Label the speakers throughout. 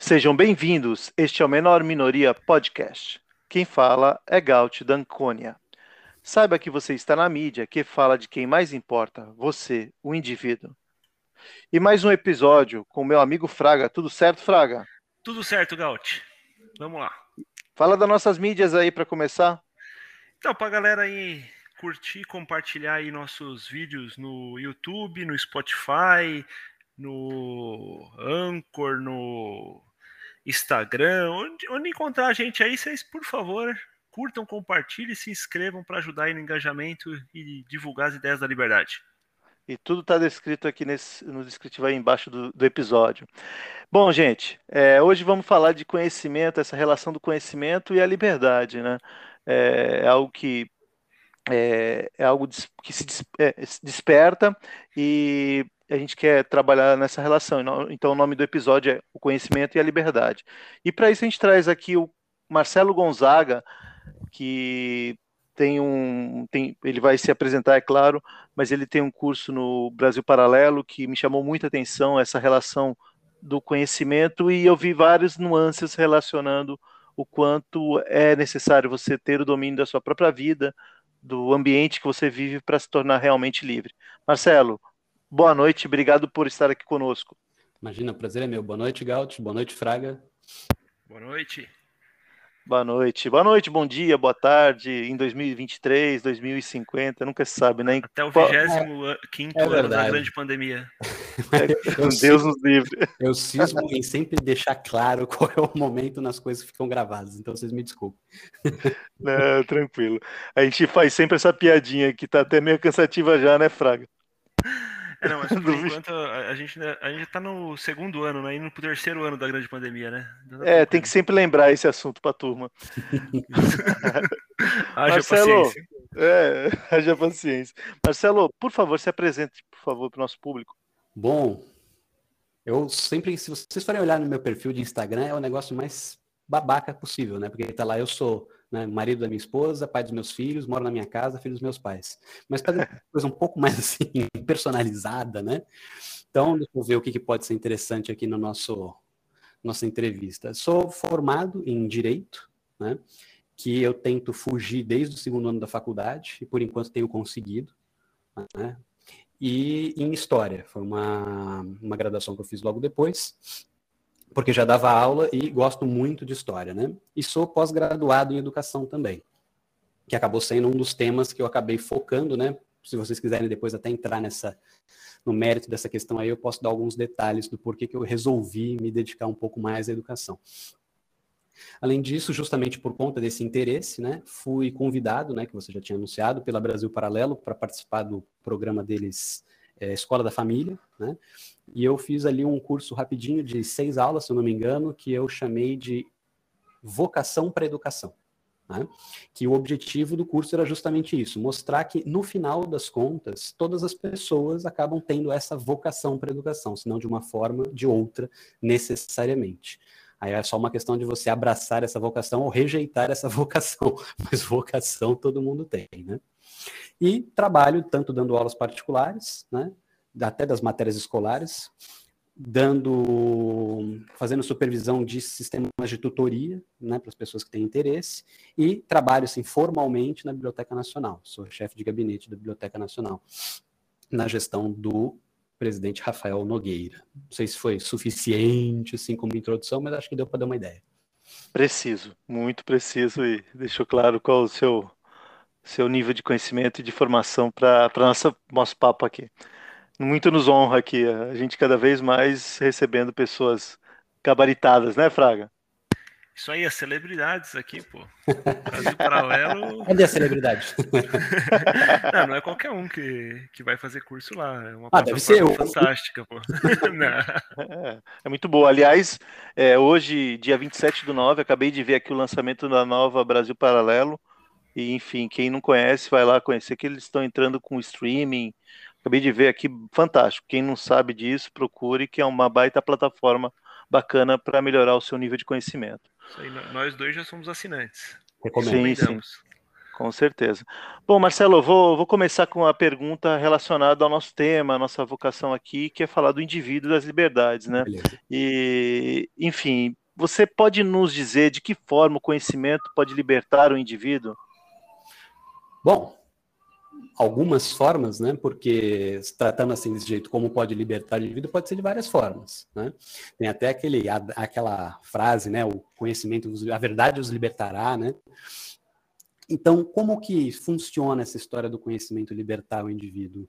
Speaker 1: Sejam bem-vindos. Este é o Menor Minoria Podcast. Quem fala é Gaut Danconia. Saiba que você está na mídia que fala de quem mais importa, você, o indivíduo. E mais um episódio com meu amigo Fraga. Tudo certo, Fraga?
Speaker 2: Tudo certo, Gaut. Vamos lá.
Speaker 1: Fala das nossas mídias aí para começar.
Speaker 2: Então, para a galera aí curtir, compartilhar aí nossos vídeos no YouTube, no Spotify, no Anchor, no Instagram, onde, onde encontrar a gente aí, vocês, por favor, curtam, compartilhem, se inscrevam para ajudar aí no engajamento e divulgar as ideias da liberdade.
Speaker 1: E tudo está descrito aqui nesse, no descritivo aí embaixo do, do episódio. Bom, gente, é, hoje vamos falar de conhecimento, essa relação do conhecimento e a liberdade, né? É, é algo que é, é, algo que se é, desperta e a gente quer trabalhar nessa relação. Então, o nome do episódio é O Conhecimento e a Liberdade. E para isso, a gente traz aqui o Marcelo Gonzaga, que tem um. Tem, ele vai se apresentar, é claro, mas ele tem um curso no Brasil Paralelo que me chamou muita atenção, essa relação do conhecimento, e eu vi várias nuances relacionando o quanto é necessário você ter o domínio da sua própria vida, do ambiente que você vive para se tornar realmente livre. Marcelo, boa noite, obrigado por estar aqui conosco.
Speaker 3: Imagina, o prazer é meu. Boa noite, Gaut. Boa noite, Fraga.
Speaker 2: Boa noite.
Speaker 1: Boa noite. Boa noite, bom dia, boa tarde, em 2023, 2050, nunca se sabe, né?
Speaker 2: Até o 25 é, ano da grande pandemia.
Speaker 1: É, Deus nos livre.
Speaker 3: Eu cismo em sempre deixar claro qual é o momento nas coisas que ficam gravadas, então vocês me desculpem.
Speaker 1: Não, tranquilo. A gente faz sempre essa piadinha que tá até meio cansativa já, né, Fraga?
Speaker 2: É, não, mas por enquanto a gente, a gente tá no segundo ano, né? Indo pro terceiro ano da grande pandemia, né?
Speaker 1: Tá é, tem que sempre lembrar esse assunto pra turma.
Speaker 2: haja Marcelo, paciência.
Speaker 1: É, haja paciência. Marcelo, por favor, se apresente, por favor, pro nosso público.
Speaker 3: Bom, eu sempre, se vocês forem olhar no meu perfil de Instagram, é o negócio mais babaca possível, né? Porque tá lá, eu sou né, marido da minha esposa, pai dos meus filhos, moro na minha casa, filho dos meus pais. Mas fazer uma coisa um pouco mais assim, personalizada, né? Então, deixa eu ver o que, que pode ser interessante aqui no nosso nossa entrevista. Sou formado em Direito, né? Que eu tento fugir desde o segundo ano da faculdade, e por enquanto tenho conseguido, né? E em História, foi uma, uma graduação que eu fiz logo depois, porque já dava aula e gosto muito de história, né? E sou pós-graduado em educação também, que acabou sendo um dos temas que eu acabei focando, né? Se vocês quiserem depois até entrar nessa no mérito dessa questão aí, eu posso dar alguns detalhes do porquê que eu resolvi me dedicar um pouco mais à educação. Além disso, justamente por conta desse interesse, né, fui convidado, né, que você já tinha anunciado, pela Brasil Paralelo para participar do programa deles é, Escola da Família, né? E eu fiz ali um curso rapidinho de seis aulas, se eu não me engano, que eu chamei de Vocação para Educação. Né? Que o objetivo do curso era justamente isso, mostrar que no final das contas, todas as pessoas acabam tendo essa vocação para educação, se não de uma forma, de outra, necessariamente. Aí é só uma questão de você abraçar essa vocação ou rejeitar essa vocação, mas vocação todo mundo tem, né? E trabalho tanto dando aulas particulares, né, até das matérias escolares, dando, fazendo supervisão de sistemas de tutoria, né, para as pessoas que têm interesse, e trabalho assim formalmente na Biblioteca Nacional. Sou chefe de gabinete da Biblioteca Nacional, na gestão do presidente Rafael Nogueira. Não sei se foi suficiente assim como introdução, mas acho que deu para dar uma ideia.
Speaker 1: Preciso, muito preciso e deixou claro qual o seu seu nível de conhecimento e de formação para nosso papo aqui. Muito nos honra aqui, a gente cada vez mais recebendo pessoas gabaritadas, né, Fraga?
Speaker 2: Isso aí, as celebridades aqui, pô. Brasil Paralelo.
Speaker 3: Cadê a celebridade?
Speaker 2: não, não é qualquer um que, que vai fazer curso lá. É uma
Speaker 3: ah, deve ser eu.
Speaker 2: fantástica, pô.
Speaker 1: é, é, muito boa. Aliás, é, hoje, dia 27 do 9, acabei de ver aqui o lançamento da nova Brasil Paralelo. E, enfim, quem não conhece, vai lá conhecer que eles estão entrando com streaming. Acabei de ver aqui, fantástico. Quem não sabe disso, procure, que é uma baita plataforma bacana para melhorar o seu nível de conhecimento.
Speaker 2: Isso aí, nós dois já somos assinantes.
Speaker 1: Sim, sim. Com certeza. Bom, Marcelo, vou, vou começar com a pergunta relacionada ao nosso tema, a nossa vocação aqui, que é falar do indivíduo das liberdades, né? Beleza. E, enfim, você pode nos dizer de que forma o conhecimento pode libertar o indivíduo?
Speaker 3: Bom, algumas formas, né? Porque tratando assim desse jeito, como pode libertar o indivíduo, pode ser de várias formas, né? Tem até aquele, aquela frase, né? O conhecimento, a verdade os libertará, né? Então, como que funciona essa história do conhecimento libertar o indivíduo?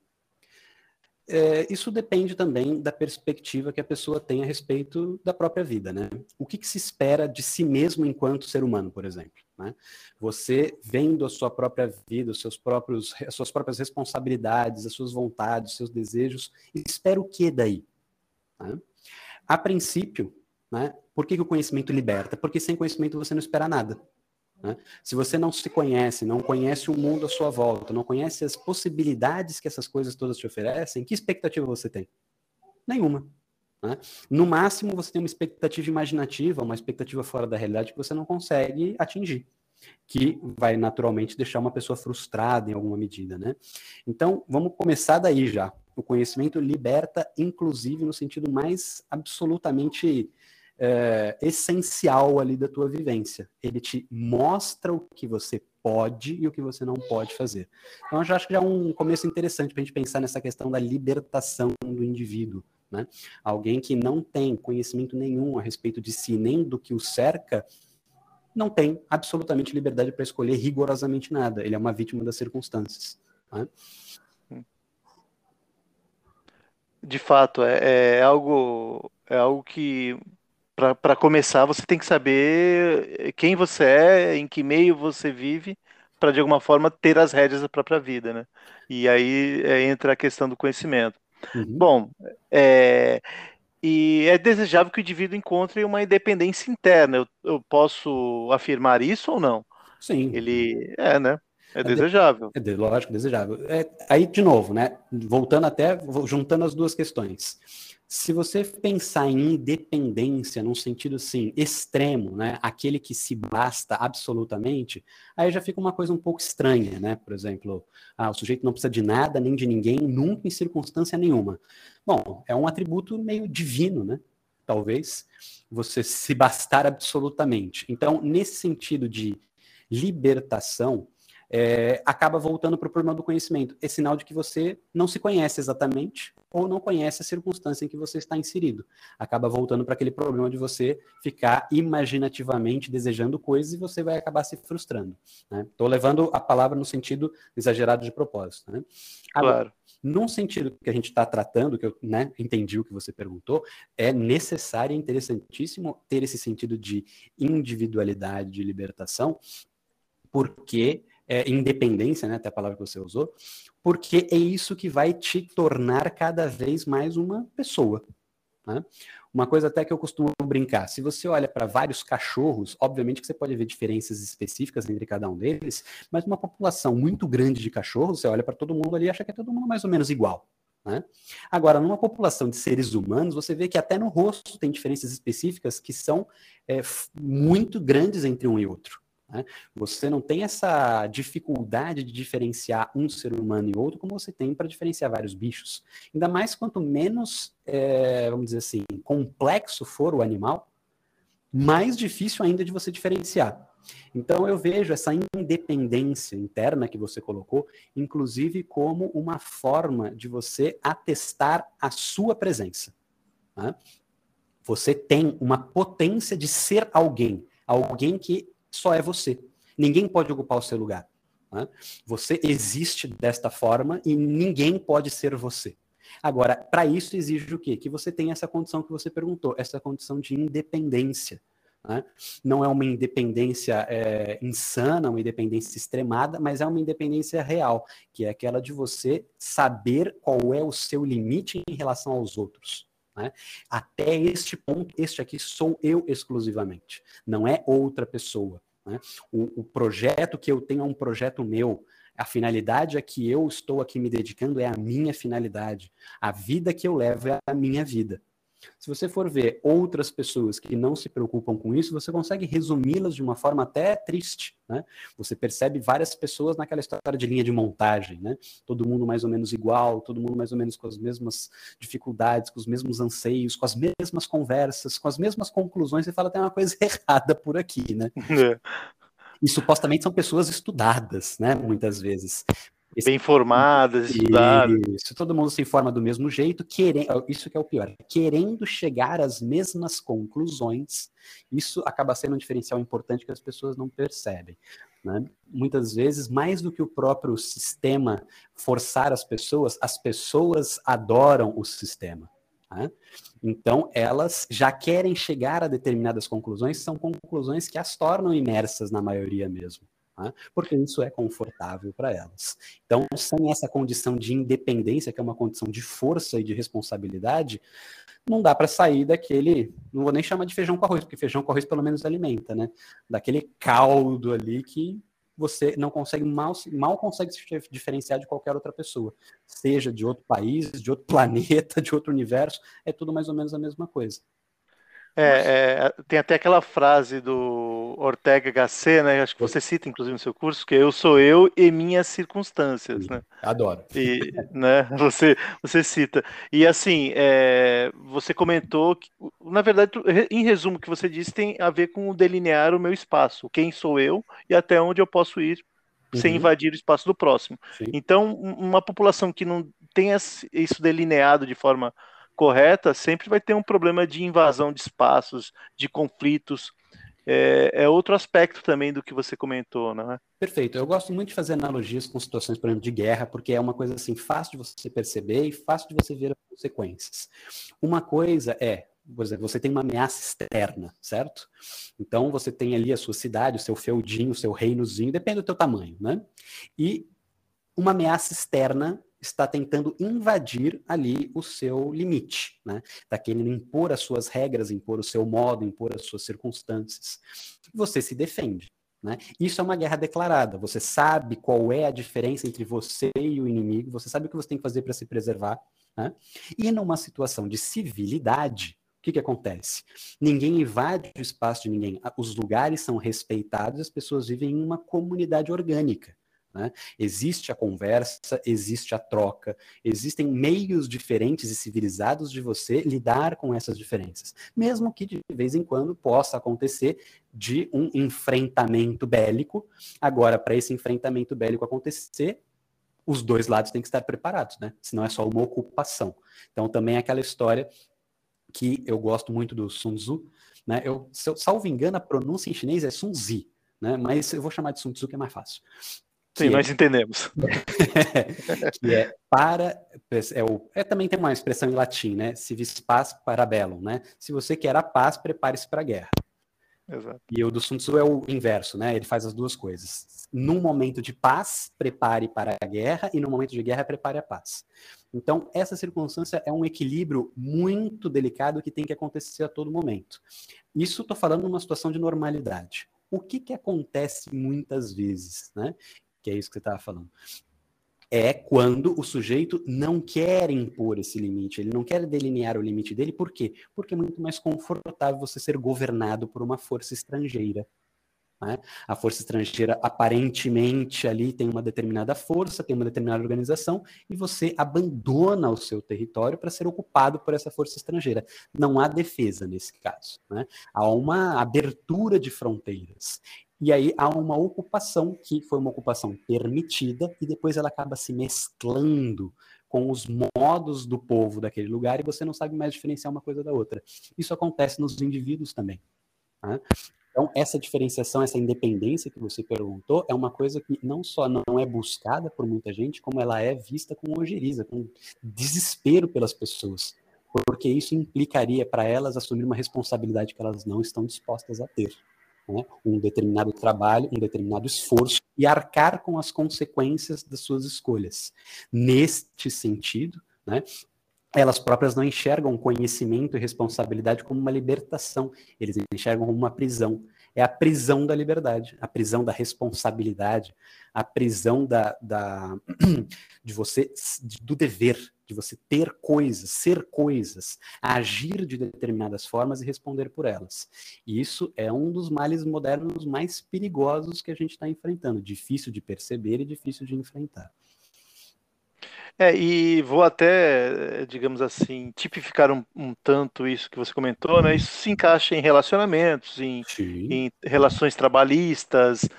Speaker 3: É, isso depende também da perspectiva que a pessoa tem a respeito da própria vida, né? O que, que se espera de si mesmo enquanto ser humano, por exemplo? Né? Você vendo a sua própria vida, os seus próprios, as suas próprias responsabilidades, as suas vontades, os seus desejos, espera o que daí? Né? A princípio, né, por que, que o conhecimento liberta? Porque sem conhecimento você não espera nada. Né? Se você não se conhece, não conhece o mundo à sua volta, não conhece as possibilidades que essas coisas todas te oferecem, que expectativa você tem? Nenhuma. Né? No máximo, você tem uma expectativa imaginativa, uma expectativa fora da realidade que você não consegue atingir, que vai naturalmente deixar uma pessoa frustrada em alguma medida. Né? Então, vamos começar daí já. O conhecimento liberta, inclusive, no sentido mais absolutamente é, essencial ali da tua vivência. Ele te mostra o que você pode e o que você não pode fazer. Então, eu já acho que já é um começo interessante para a gente pensar nessa questão da libertação do indivíduo. Né? Alguém que não tem conhecimento nenhum a respeito de si, nem do que o cerca, não tem absolutamente liberdade para escolher rigorosamente nada. Ele é uma vítima das circunstâncias. Né?
Speaker 1: De fato, é, é algo é algo que para começar, você tem que saber quem você é, em que meio você vive, para de alguma forma ter as rédeas da própria vida, né? E aí é, entra a questão do conhecimento. Uhum. Bom, é, e é desejável que o indivíduo encontre uma independência interna. Eu, eu posso afirmar isso ou não?
Speaker 3: Sim.
Speaker 1: Ele é, né? É, é desejável.
Speaker 3: É, lógico, desejável. É, aí, de novo, né? Voltando até, juntando as duas questões. Se você pensar em independência num sentido assim extremo, né, aquele que se basta absolutamente, aí já fica uma coisa um pouco estranha, né? Por exemplo, ah, o sujeito não precisa de nada nem de ninguém nunca em circunstância nenhuma. Bom, é um atributo meio divino, né? Talvez você se bastar absolutamente. Então, nesse sentido de libertação, é, acaba voltando para o problema do conhecimento. É sinal de que você não se conhece exatamente ou não conhece a circunstância em que você está inserido. Acaba voltando para aquele problema de você ficar imaginativamente desejando coisas e você vai acabar se frustrando. Estou né? levando a palavra no sentido exagerado de propósito. Né?
Speaker 1: Agora, claro.
Speaker 3: Num sentido que a gente está tratando, que eu né, entendi o que você perguntou, é necessário e interessantíssimo ter esse sentido de individualidade, de libertação, porque é, independência, né, até a palavra que você usou, porque é isso que vai te tornar cada vez mais uma pessoa. Né? Uma coisa até que eu costumo brincar, se você olha para vários cachorros, obviamente que você pode ver diferenças específicas entre cada um deles, mas uma população muito grande de cachorros, você olha para todo mundo ali e acha que é todo mundo mais ou menos igual. Né? Agora, numa população de seres humanos, você vê que até no rosto tem diferenças específicas que são é, muito grandes entre um e outro. Né? Você não tem essa dificuldade de diferenciar um ser humano e outro como você tem para diferenciar vários bichos. Ainda mais quanto menos, é, vamos dizer assim, complexo for o animal, mais difícil ainda de você diferenciar. Então eu vejo essa independência interna que você colocou, inclusive como uma forma de você atestar a sua presença. Né? Você tem uma potência de ser alguém, alguém que só é você. Ninguém pode ocupar o seu lugar. Né? Você existe desta forma e ninguém pode ser você. Agora, para isso exige o quê? Que você tenha essa condição que você perguntou, essa condição de independência. Né? Não é uma independência é, insana, uma independência extremada, mas é uma independência real, que é aquela de você saber qual é o seu limite em relação aos outros. Né? Até este ponto, este aqui sou eu exclusivamente, não é outra pessoa. Né? O, o projeto que eu tenho é um projeto meu. A finalidade a que eu estou aqui me dedicando é a minha finalidade. A vida que eu levo é a minha vida. Se você for ver outras pessoas que não se preocupam com isso, você consegue resumi-las de uma forma até triste, né? Você percebe várias pessoas naquela história de linha de montagem, né? Todo mundo mais ou menos igual, todo mundo mais ou menos com as mesmas dificuldades, com os mesmos anseios, com as mesmas conversas, com as mesmas conclusões, você fala tem uma coisa errada por aqui, né? É. E supostamente são pessoas estudadas, né? Muitas vezes.
Speaker 1: Bem informadas, estudadas.
Speaker 3: Isso, todo mundo se informa do mesmo jeito, querendo, isso que é o pior, querendo chegar às mesmas conclusões, isso acaba sendo um diferencial importante que as pessoas não percebem. Né? Muitas vezes, mais do que o próprio sistema forçar as pessoas, as pessoas adoram o sistema. Né? Então, elas já querem chegar a determinadas conclusões, são conclusões que as tornam imersas na maioria mesmo. Né? Porque isso é confortável para elas. Então, sem essa condição de independência, que é uma condição de força e de responsabilidade, não dá para sair daquele, não vou nem chamar de feijão com arroz, porque feijão com arroz pelo menos alimenta, né? Daquele caldo ali que você não consegue mal, mal consegue se diferenciar de qualquer outra pessoa, seja de outro país, de outro planeta, de outro universo, é tudo mais ou menos a mesma coisa.
Speaker 1: É, é, tem até aquela frase do Ortega Gasset, né? Acho que você cita, inclusive, no seu curso, que eu sou eu e minhas circunstâncias, né?
Speaker 3: Adoro.
Speaker 1: E, né, você, você cita. E assim, é, você comentou que, na verdade, em resumo, o que você disse tem a ver com delinear o meu espaço, quem sou eu e até onde eu posso ir uhum. sem invadir o espaço do próximo. Sim. Então, uma população que não tem isso delineado de forma correta, sempre vai ter um problema de invasão de espaços, de conflitos. É, é, outro aspecto também do que você comentou, né?
Speaker 3: Perfeito. Eu gosto muito de fazer analogias com situações, por exemplo, de guerra, porque é uma coisa assim fácil de você perceber e fácil de você ver as consequências. Uma coisa é, por exemplo, você tem uma ameaça externa, certo? Então você tem ali a sua cidade, o seu feudinho, o seu reinozinho, depende do teu tamanho, né? E uma ameaça externa está tentando invadir ali o seu limite, né? Está querendo impor as suas regras, impor o seu modo, impor as suas circunstâncias. Você se defende. Né? Isso é uma guerra declarada. Você sabe qual é a diferença entre você e o inimigo, você sabe o que você tem que fazer para se preservar. Né? E numa situação de civilidade, o que, que acontece? Ninguém invade o espaço de ninguém. Os lugares são respeitados, as pessoas vivem em uma comunidade orgânica. Né? Existe a conversa, existe a troca, existem meios diferentes e civilizados de você lidar com essas diferenças, mesmo que de vez em quando possa acontecer de um enfrentamento bélico. Agora, para esse enfrentamento bélico acontecer, os dois lados têm que estar preparados, né? Senão é só uma ocupação. Então, também é aquela história que eu gosto muito do Sun Tzu, né? Eu, se eu salvo engano, a pronúncia em chinês é Sun Zi, né? Mas eu vou chamar de Sun Tzu que é mais fácil.
Speaker 1: Sim, é, nós entendemos.
Speaker 3: que é para. É, o, é, também tem uma expressão em latim, né? Se vis paz para bellum, né? Se você quer a paz, prepare-se para a guerra. Exato. E o do Sun Tzu é o inverso, né? Ele faz as duas coisas. Num momento de paz, prepare para a guerra, e no momento de guerra, prepare a paz. Então, essa circunstância é um equilíbrio muito delicado que tem que acontecer a todo momento. Isso estou falando numa situação de normalidade. O que, que acontece muitas vezes, né? Que é isso que você estava falando. É quando o sujeito não quer impor esse limite, ele não quer delinear o limite dele, por quê? Porque é muito mais confortável você ser governado por uma força estrangeira. Né? A força estrangeira aparentemente ali tem uma determinada força, tem uma determinada organização, e você abandona o seu território para ser ocupado por essa força estrangeira. Não há defesa nesse caso. Né? Há uma abertura de fronteiras. E aí há uma ocupação que foi uma ocupação permitida e depois ela acaba se mesclando com os modos do povo daquele lugar e você não sabe mais diferenciar uma coisa da outra. Isso acontece nos indivíduos também. Né? Então, essa diferenciação, essa independência que você perguntou, é uma coisa que não só não é buscada por muita gente, como ela é vista com ojeriza, com desespero pelas pessoas. Porque isso implicaria para elas assumir uma responsabilidade que elas não estão dispostas a ter né, um determinado trabalho, um determinado esforço e arcar com as consequências das suas escolhas. Neste sentido, né, elas próprias não enxergam conhecimento e responsabilidade como uma libertação, eles enxergam como uma prisão. é a prisão da liberdade, a prisão da responsabilidade, a prisão da, da de você do dever, de você ter coisas, ser coisas, agir de determinadas formas e responder por elas. E isso é um dos males modernos mais perigosos que a gente está enfrentando, difícil de perceber e difícil de enfrentar.
Speaker 1: É, e vou até, digamos assim, tipificar um, um, tanto isso que você comentou, né? Isso se encaixa em relacionamentos, em, em, relações trabalhistas,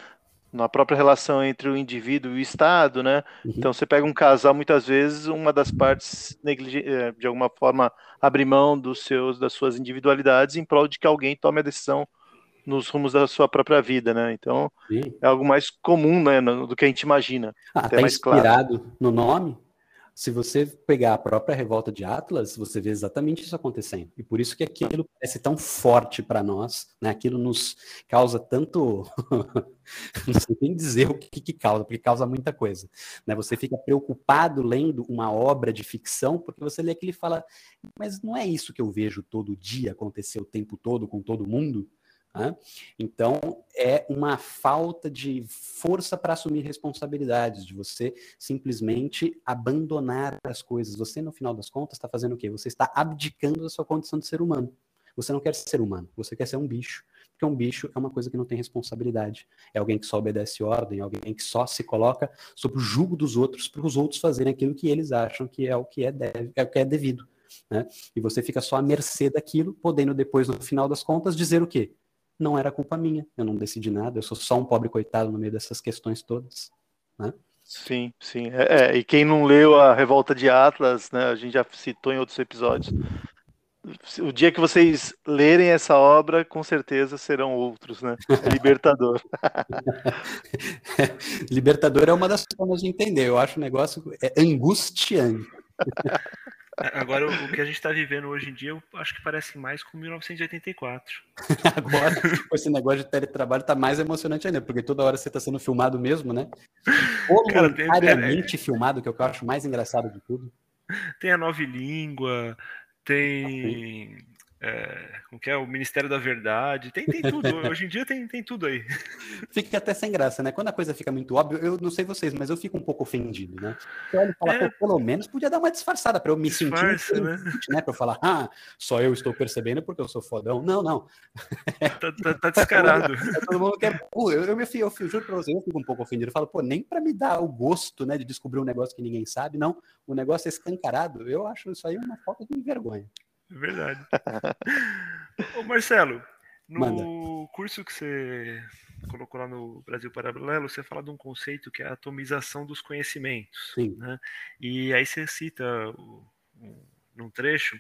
Speaker 1: na própria relação entre o indivíduo e o Estado, né? Uhum. Então você pega um casal, muitas vezes uma das partes é, de alguma forma abre mão dos seus, das suas individualidades em prol de que alguém tome a decisão nos rumos da sua própria vida, né? Então Sim. é algo mais comum, né, do que a gente imagina.
Speaker 3: Ah, até tá mais inspirado claro. no nome, se você pegar a própria revolta de Atlas, você vê exatamente isso acontecendo. E por isso que aquilo parece tão forte para nós, né? Aquilo nos causa tanto. não sei nem dizer o que, que causa, porque causa muita coisa. Né? Você fica preocupado lendo uma obra de ficção, porque você lê aquilo e fala, mas não é isso que eu vejo todo dia acontecer o tempo todo com todo mundo? Né? Então, é uma falta de força para assumir responsabilidades, de você simplesmente abandonar as coisas. Você, no final das contas, está fazendo o quê? Você está abdicando da sua condição de ser humano. Você não quer ser humano, você quer ser um bicho. Porque um bicho é uma coisa que não tem responsabilidade. É alguém que só obedece ordem, alguém que só se coloca sob o jugo dos outros para os outros fazerem aquilo que eles acham que é o que é, deve, é, o que é devido. Né? E você fica só à mercê daquilo, podendo depois, no final das contas, dizer o quê? Não era culpa minha, eu não decidi nada, eu sou só um pobre coitado no meio dessas questões todas, né?
Speaker 1: Sim, sim. É, é, e quem não leu a Revolta de Atlas, né, a gente já citou em outros episódios, o dia que vocês lerem essa obra, com certeza serão outros, né? É libertador.
Speaker 3: libertador é uma das formas de entender. Eu acho o negócio é angustiante.
Speaker 2: Agora, o que a gente está vivendo hoje em dia, eu acho que parece mais com 1984.
Speaker 3: Agora, esse negócio de teletrabalho tá mais emocionante ainda, porque toda hora você está sendo filmado mesmo, né? Voluntariamente filmado, que é o que eu acho mais engraçado de tudo.
Speaker 2: Tem a nova língua, tem é, como que é? O Ministério da Verdade, tem, tem tudo. Hoje em dia tem, tem tudo aí.
Speaker 3: Fica até sem graça, né? Quando a coisa fica muito óbvia, eu não sei vocês, mas eu fico um pouco ofendido, né? Você olha e fala, é... pelo menos podia dar uma disfarçada para eu me Disfarça, sentir, né? né? Para eu falar, ah, só eu estou percebendo porque eu sou fodão. Não, não.
Speaker 2: Tá, tá, tá descarado.
Speaker 3: Todo mundo quer. Eu, eu, me, eu, eu juro para você, eu fico um pouco ofendido. Eu falo, pô, nem para me dar o gosto, né, de descobrir um negócio que ninguém sabe, não. O negócio é escancarado. Eu acho isso aí uma falta de vergonha.
Speaker 2: É verdade. Ô Marcelo, no Manda. curso que você colocou lá no Brasil Paralelo, você fala de um conceito que é a atomização dos conhecimentos. Sim. Né? E aí você cita num trecho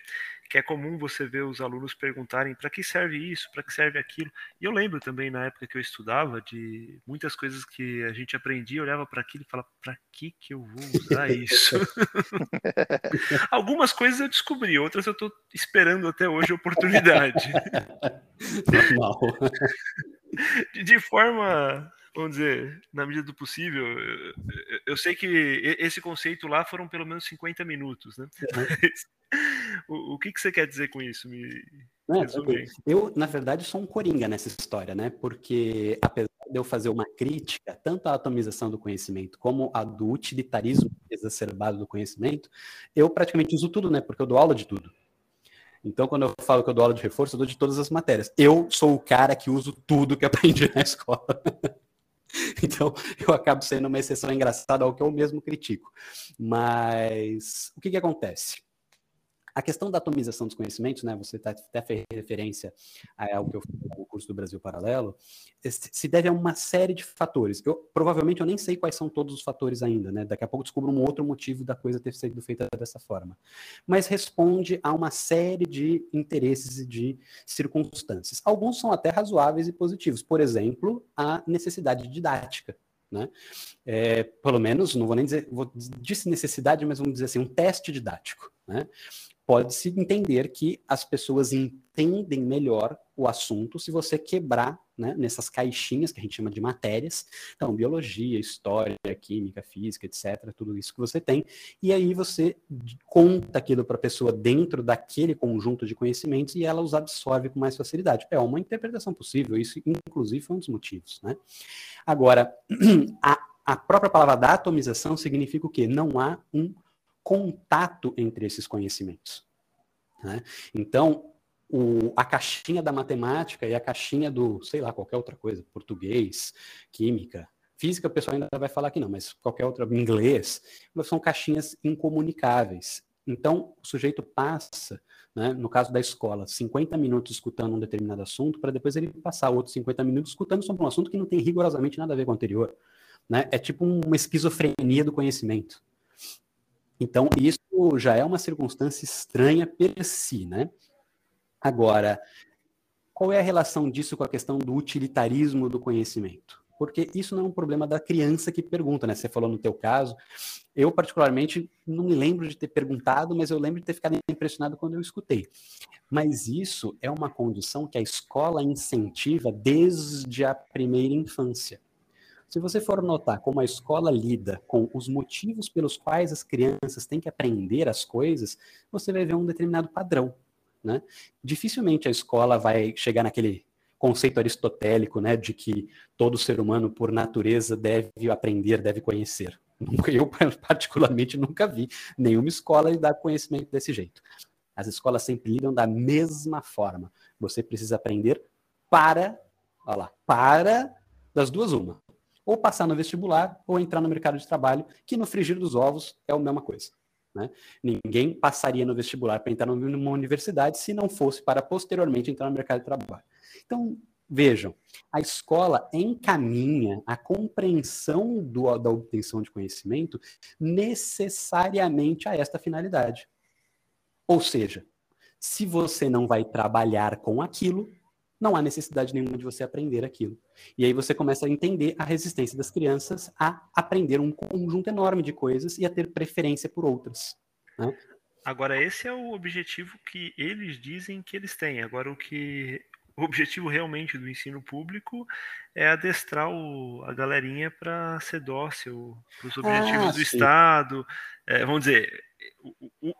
Speaker 2: que é comum você ver os alunos perguntarem para que serve isso, para que serve aquilo. E eu lembro também na época que eu estudava de muitas coisas que a gente aprendia, olhava para aquilo e falava: para que que eu vou usar isso? Algumas coisas eu descobri, outras eu estou esperando até hoje a oportunidade. Normal. de, de forma vamos dizer, na medida do possível, eu, eu, sei que esse conceito lá foram pelo menos 50 minutos, né? o, o que, que você quer dizer com isso? Me
Speaker 3: é, eu, na verdade, sou um coringa nessa história, né? Porque apesar de eu fazer uma crítica tanto à atomização do conhecimento como a do utilitarismo exacerbado do conhecimento, eu praticamente uso tudo, né? Porque eu dou aula de tudo. Então, quando eu falo que eu dou aula de reforço, eu dou de todas as matérias. Eu sou o cara que uso tudo que aprendi na escola. Então, eu acabo sendo uma exceção engraçada ao que eu mesmo critico. Mas o que, que acontece? A questão da atomização dos conhecimentos, né, você tá, até fez referência ao que eu fiz no curso do Brasil Paralelo, se deve a uma série de fatores. Eu, provavelmente eu nem sei quais são todos os fatores ainda, né? Daqui a pouco descubro um outro motivo da coisa ter sido feita dessa forma. Mas responde a uma série de interesses e de circunstâncias. Alguns são até razoáveis e positivos. Por exemplo, a necessidade didática. Né? É, pelo menos, não vou nem dizer, vou, disse necessidade, mas vamos dizer assim, um teste didático. Né? Pode-se entender que as pessoas entendem melhor o assunto se você quebrar né, nessas caixinhas que a gente chama de matérias. Então, biologia, história, química, física, etc., tudo isso que você tem. E aí você conta aquilo para a pessoa dentro daquele conjunto de conhecimentos e ela os absorve com mais facilidade. É uma interpretação possível, isso inclusive foi um dos motivos. Né? Agora, a, a própria palavra da atomização significa o quê? Não há um contato entre esses conhecimentos. Né? Então, o, a caixinha da matemática e a caixinha do, sei lá, qualquer outra coisa, português, química, física, o pessoal ainda vai falar que não, mas qualquer outra, inglês, são caixinhas incomunicáveis. Então, o sujeito passa, né, no caso da escola, 50 minutos escutando um determinado assunto, para depois ele passar outros 50 minutos escutando sobre um assunto que não tem rigorosamente nada a ver com o anterior. Né? É tipo uma esquizofrenia do conhecimento. Então, isso já é uma circunstância estranha per si, né? Agora, qual é a relação disso com a questão do utilitarismo do conhecimento? Porque isso não é um problema da criança que pergunta, né? Você falou no teu caso. Eu, particularmente, não me lembro de ter perguntado, mas eu lembro de ter ficado impressionado quando eu escutei. Mas isso é uma condição que a escola incentiva desde a primeira infância. Se você for notar como a escola lida com os motivos pelos quais as crianças têm que aprender as coisas, você vai ver um determinado padrão. Né? Dificilmente a escola vai chegar naquele conceito aristotélico né, de que todo ser humano, por natureza, deve aprender, deve conhecer. Eu, particularmente, nunca vi nenhuma escola com conhecimento desse jeito. As escolas sempre lidam da mesma forma. Você precisa aprender para, olha lá, para das duas uma ou passar no vestibular, ou entrar no mercado de trabalho, que no frigir dos ovos é a mesma coisa. Né? Ninguém passaria no vestibular para entrar numa universidade se não fosse para posteriormente entrar no mercado de trabalho. Então, vejam, a escola encaminha a compreensão do, da obtenção de conhecimento necessariamente a esta finalidade. Ou seja, se você não vai trabalhar com aquilo, não há necessidade nenhuma de você aprender aquilo. E aí você começa a entender a resistência das crianças a aprender um conjunto enorme de coisas e a ter preferência por outras. Né?
Speaker 2: Agora, esse é o objetivo que eles dizem que eles têm. Agora, o que o objetivo realmente do ensino público é adestrar o, a galerinha para ser dócil para os objetivos ah, do Estado. É, vamos dizer,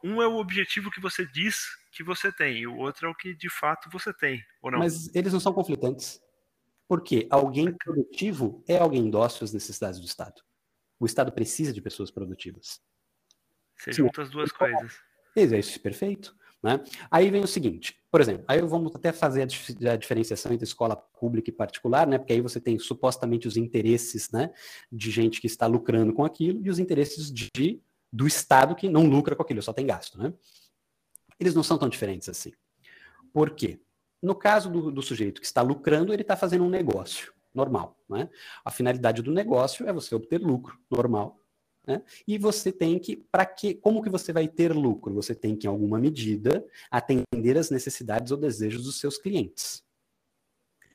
Speaker 2: um é o objetivo que você diz que você tem, e o outro é o que de fato você tem, ou não?
Speaker 3: Mas eles não são conflitantes. Porque alguém produtivo é alguém dócil às necessidades do Estado. O Estado precisa de pessoas produtivas.
Speaker 2: Você junta as duas coisas.
Speaker 3: É isso, perfeito. Né? Aí vem o seguinte, por exemplo, aí vamos até fazer a, diferenciação entre escola pública e particular, né? Porque aí você tem supostamente os interesses, né, de gente que está lucrando com aquilo e os interesses de do Estado que não lucra com aquilo, só tem gasto, né? Eles não são tão diferentes assim. Por quê? No caso do, do sujeito que está lucrando, ele está fazendo um negócio normal, né? A finalidade do negócio é você obter lucro normal, né? E você tem que, para que, como que você vai ter lucro? Você tem que, em alguma medida, atender as necessidades ou desejos dos seus clientes.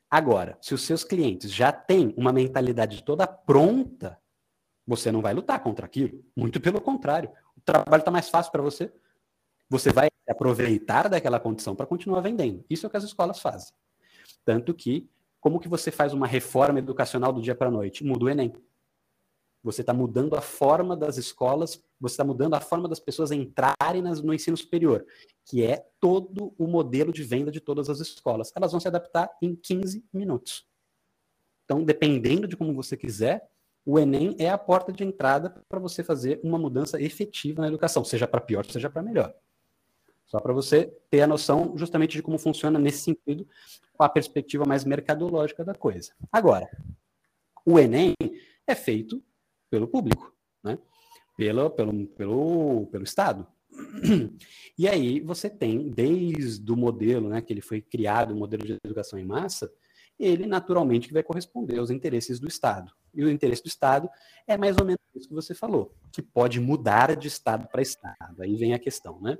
Speaker 3: Agora, se os seus clientes já têm uma mentalidade toda pronta você não vai lutar contra aquilo. Muito pelo contrário. O trabalho está mais fácil para você. Você vai aproveitar daquela condição para continuar vendendo. Isso é o que as escolas fazem. Tanto que, como que você faz uma reforma educacional do dia para a noite? Muda o Enem. Você está mudando a forma das escolas, você está mudando a forma das pessoas entrarem no ensino superior, que é todo o modelo de venda de todas as escolas. Elas vão se adaptar em 15 minutos. Então, dependendo de como você quiser, o Enem é a porta de entrada para você fazer uma mudança efetiva na educação, seja para pior, seja para melhor. Só para você ter a noção justamente de como funciona nesse sentido, com a perspectiva mais mercadológica da coisa. Agora, o Enem é feito pelo público, né? pelo, pelo, pelo, pelo Estado. E aí você tem, desde o modelo né, que ele foi criado, o modelo de educação em massa, ele naturalmente vai corresponder aos interesses do Estado. E o interesse do Estado é mais ou menos isso que você falou, que pode mudar de Estado para Estado. Aí vem a questão, né?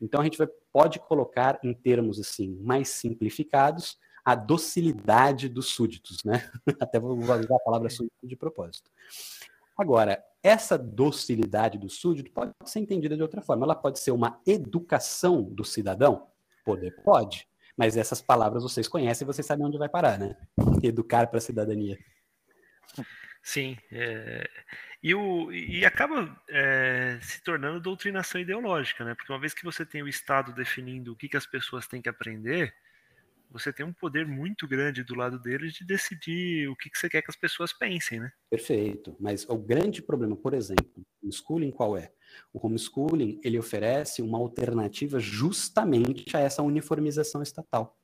Speaker 3: Então a gente vai, pode colocar em termos assim mais simplificados a docilidade dos súditos, né? Até vou usar a palavra súdito de propósito. Agora, essa docilidade do súdito pode ser entendida de outra forma. Ela pode ser uma educação do cidadão? Poder pode. Mas essas palavras vocês conhecem, vocês sabem onde vai parar, né? Educar para a cidadania.
Speaker 2: Sim. É... E, o, e acaba é, se tornando doutrinação ideológica, né? Porque uma vez que você tem o Estado definindo o que, que as pessoas têm que aprender, você tem um poder muito grande do lado deles de decidir o que, que você quer que as pessoas pensem, né?
Speaker 3: Perfeito. Mas o grande problema, por exemplo, o homeschooling qual é? O homeschooling, ele oferece uma alternativa justamente a essa uniformização estatal.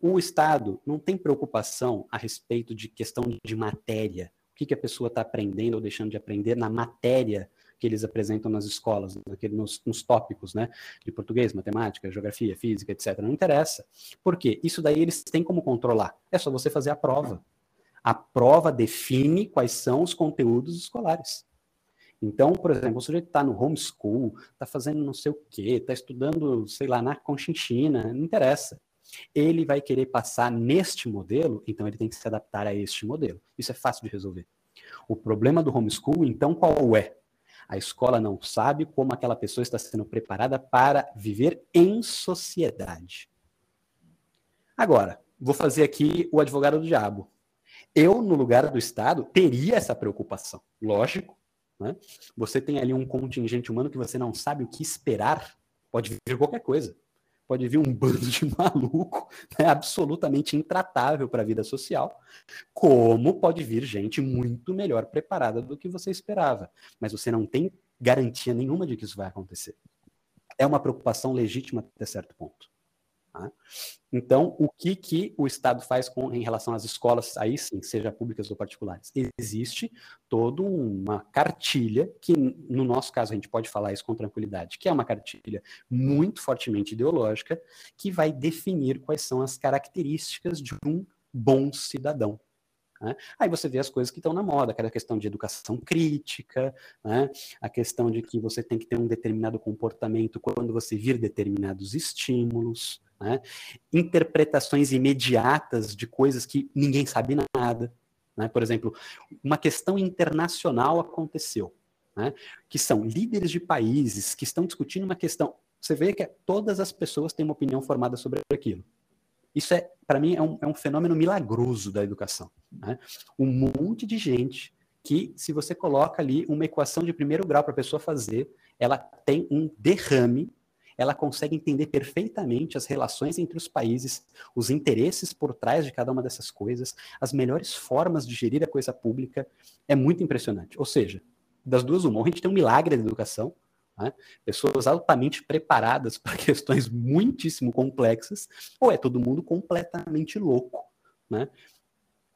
Speaker 3: O Estado não tem preocupação a respeito de questão de matéria, o que, que a pessoa está aprendendo ou deixando de aprender na matéria que eles apresentam nas escolas, nos, nos, tópicos, né? De português, matemática, geografia, física, etc. Não interessa. Por quê? Isso daí eles têm como controlar. É só você fazer a prova. A prova define quais são os conteúdos escolares. Então, por exemplo, o sujeito está no homeschool, está fazendo não sei o quê, está estudando, sei lá, na Conchinchina, não interessa. Ele vai querer passar neste modelo, então ele tem que se adaptar a este modelo. Isso é fácil de resolver. O problema do homeschool, então, qual é? A escola não sabe como aquela pessoa está sendo preparada para viver em sociedade. Agora, vou fazer aqui o advogado do diabo. Eu, no lugar do Estado, teria essa preocupação. Lógico, né? Você tem ali um contingente humano que você não sabe o que esperar. Pode vir qualquer coisa pode vir um bando de maluco, né, absolutamente intratável para a vida social, como pode vir gente muito melhor preparada do que você esperava. Mas você não tem garantia nenhuma de que isso vai acontecer. É uma preocupação legítima até certo ponto. Tá? Então, o que, que o Estado faz com, em relação às escolas, aí sim, seja públicas ou particulares? Existe toda uma cartilha, que no nosso caso a gente pode falar isso com tranquilidade, que é uma cartilha muito fortemente ideológica, que vai definir quais são as características de um bom cidadão. Né? Aí você vê as coisas que estão na moda, aquela questão de educação crítica, né? a questão de que você tem que ter um determinado comportamento quando você vir determinados estímulos, né? interpretações imediatas de coisas que ninguém sabe nada. Né? Por exemplo, uma questão internacional aconteceu, né? que são líderes de países que estão discutindo uma questão. Você vê que todas as pessoas têm uma opinião formada sobre aquilo. Isso é, para mim, é um, é um, fenômeno milagroso da educação. Né? Um monte de gente que, se você coloca ali uma equação de primeiro grau para a pessoa fazer, ela tem um derrame ela consegue entender perfeitamente as relações entre os países, os interesses por trás de cada uma dessas coisas, as melhores formas de gerir a coisa pública. É muito impressionante. Ou seja, das duas, uma, a gente tem um milagre da educação, né? pessoas altamente preparadas para questões muitíssimo complexas, ou é todo mundo completamente louco, né?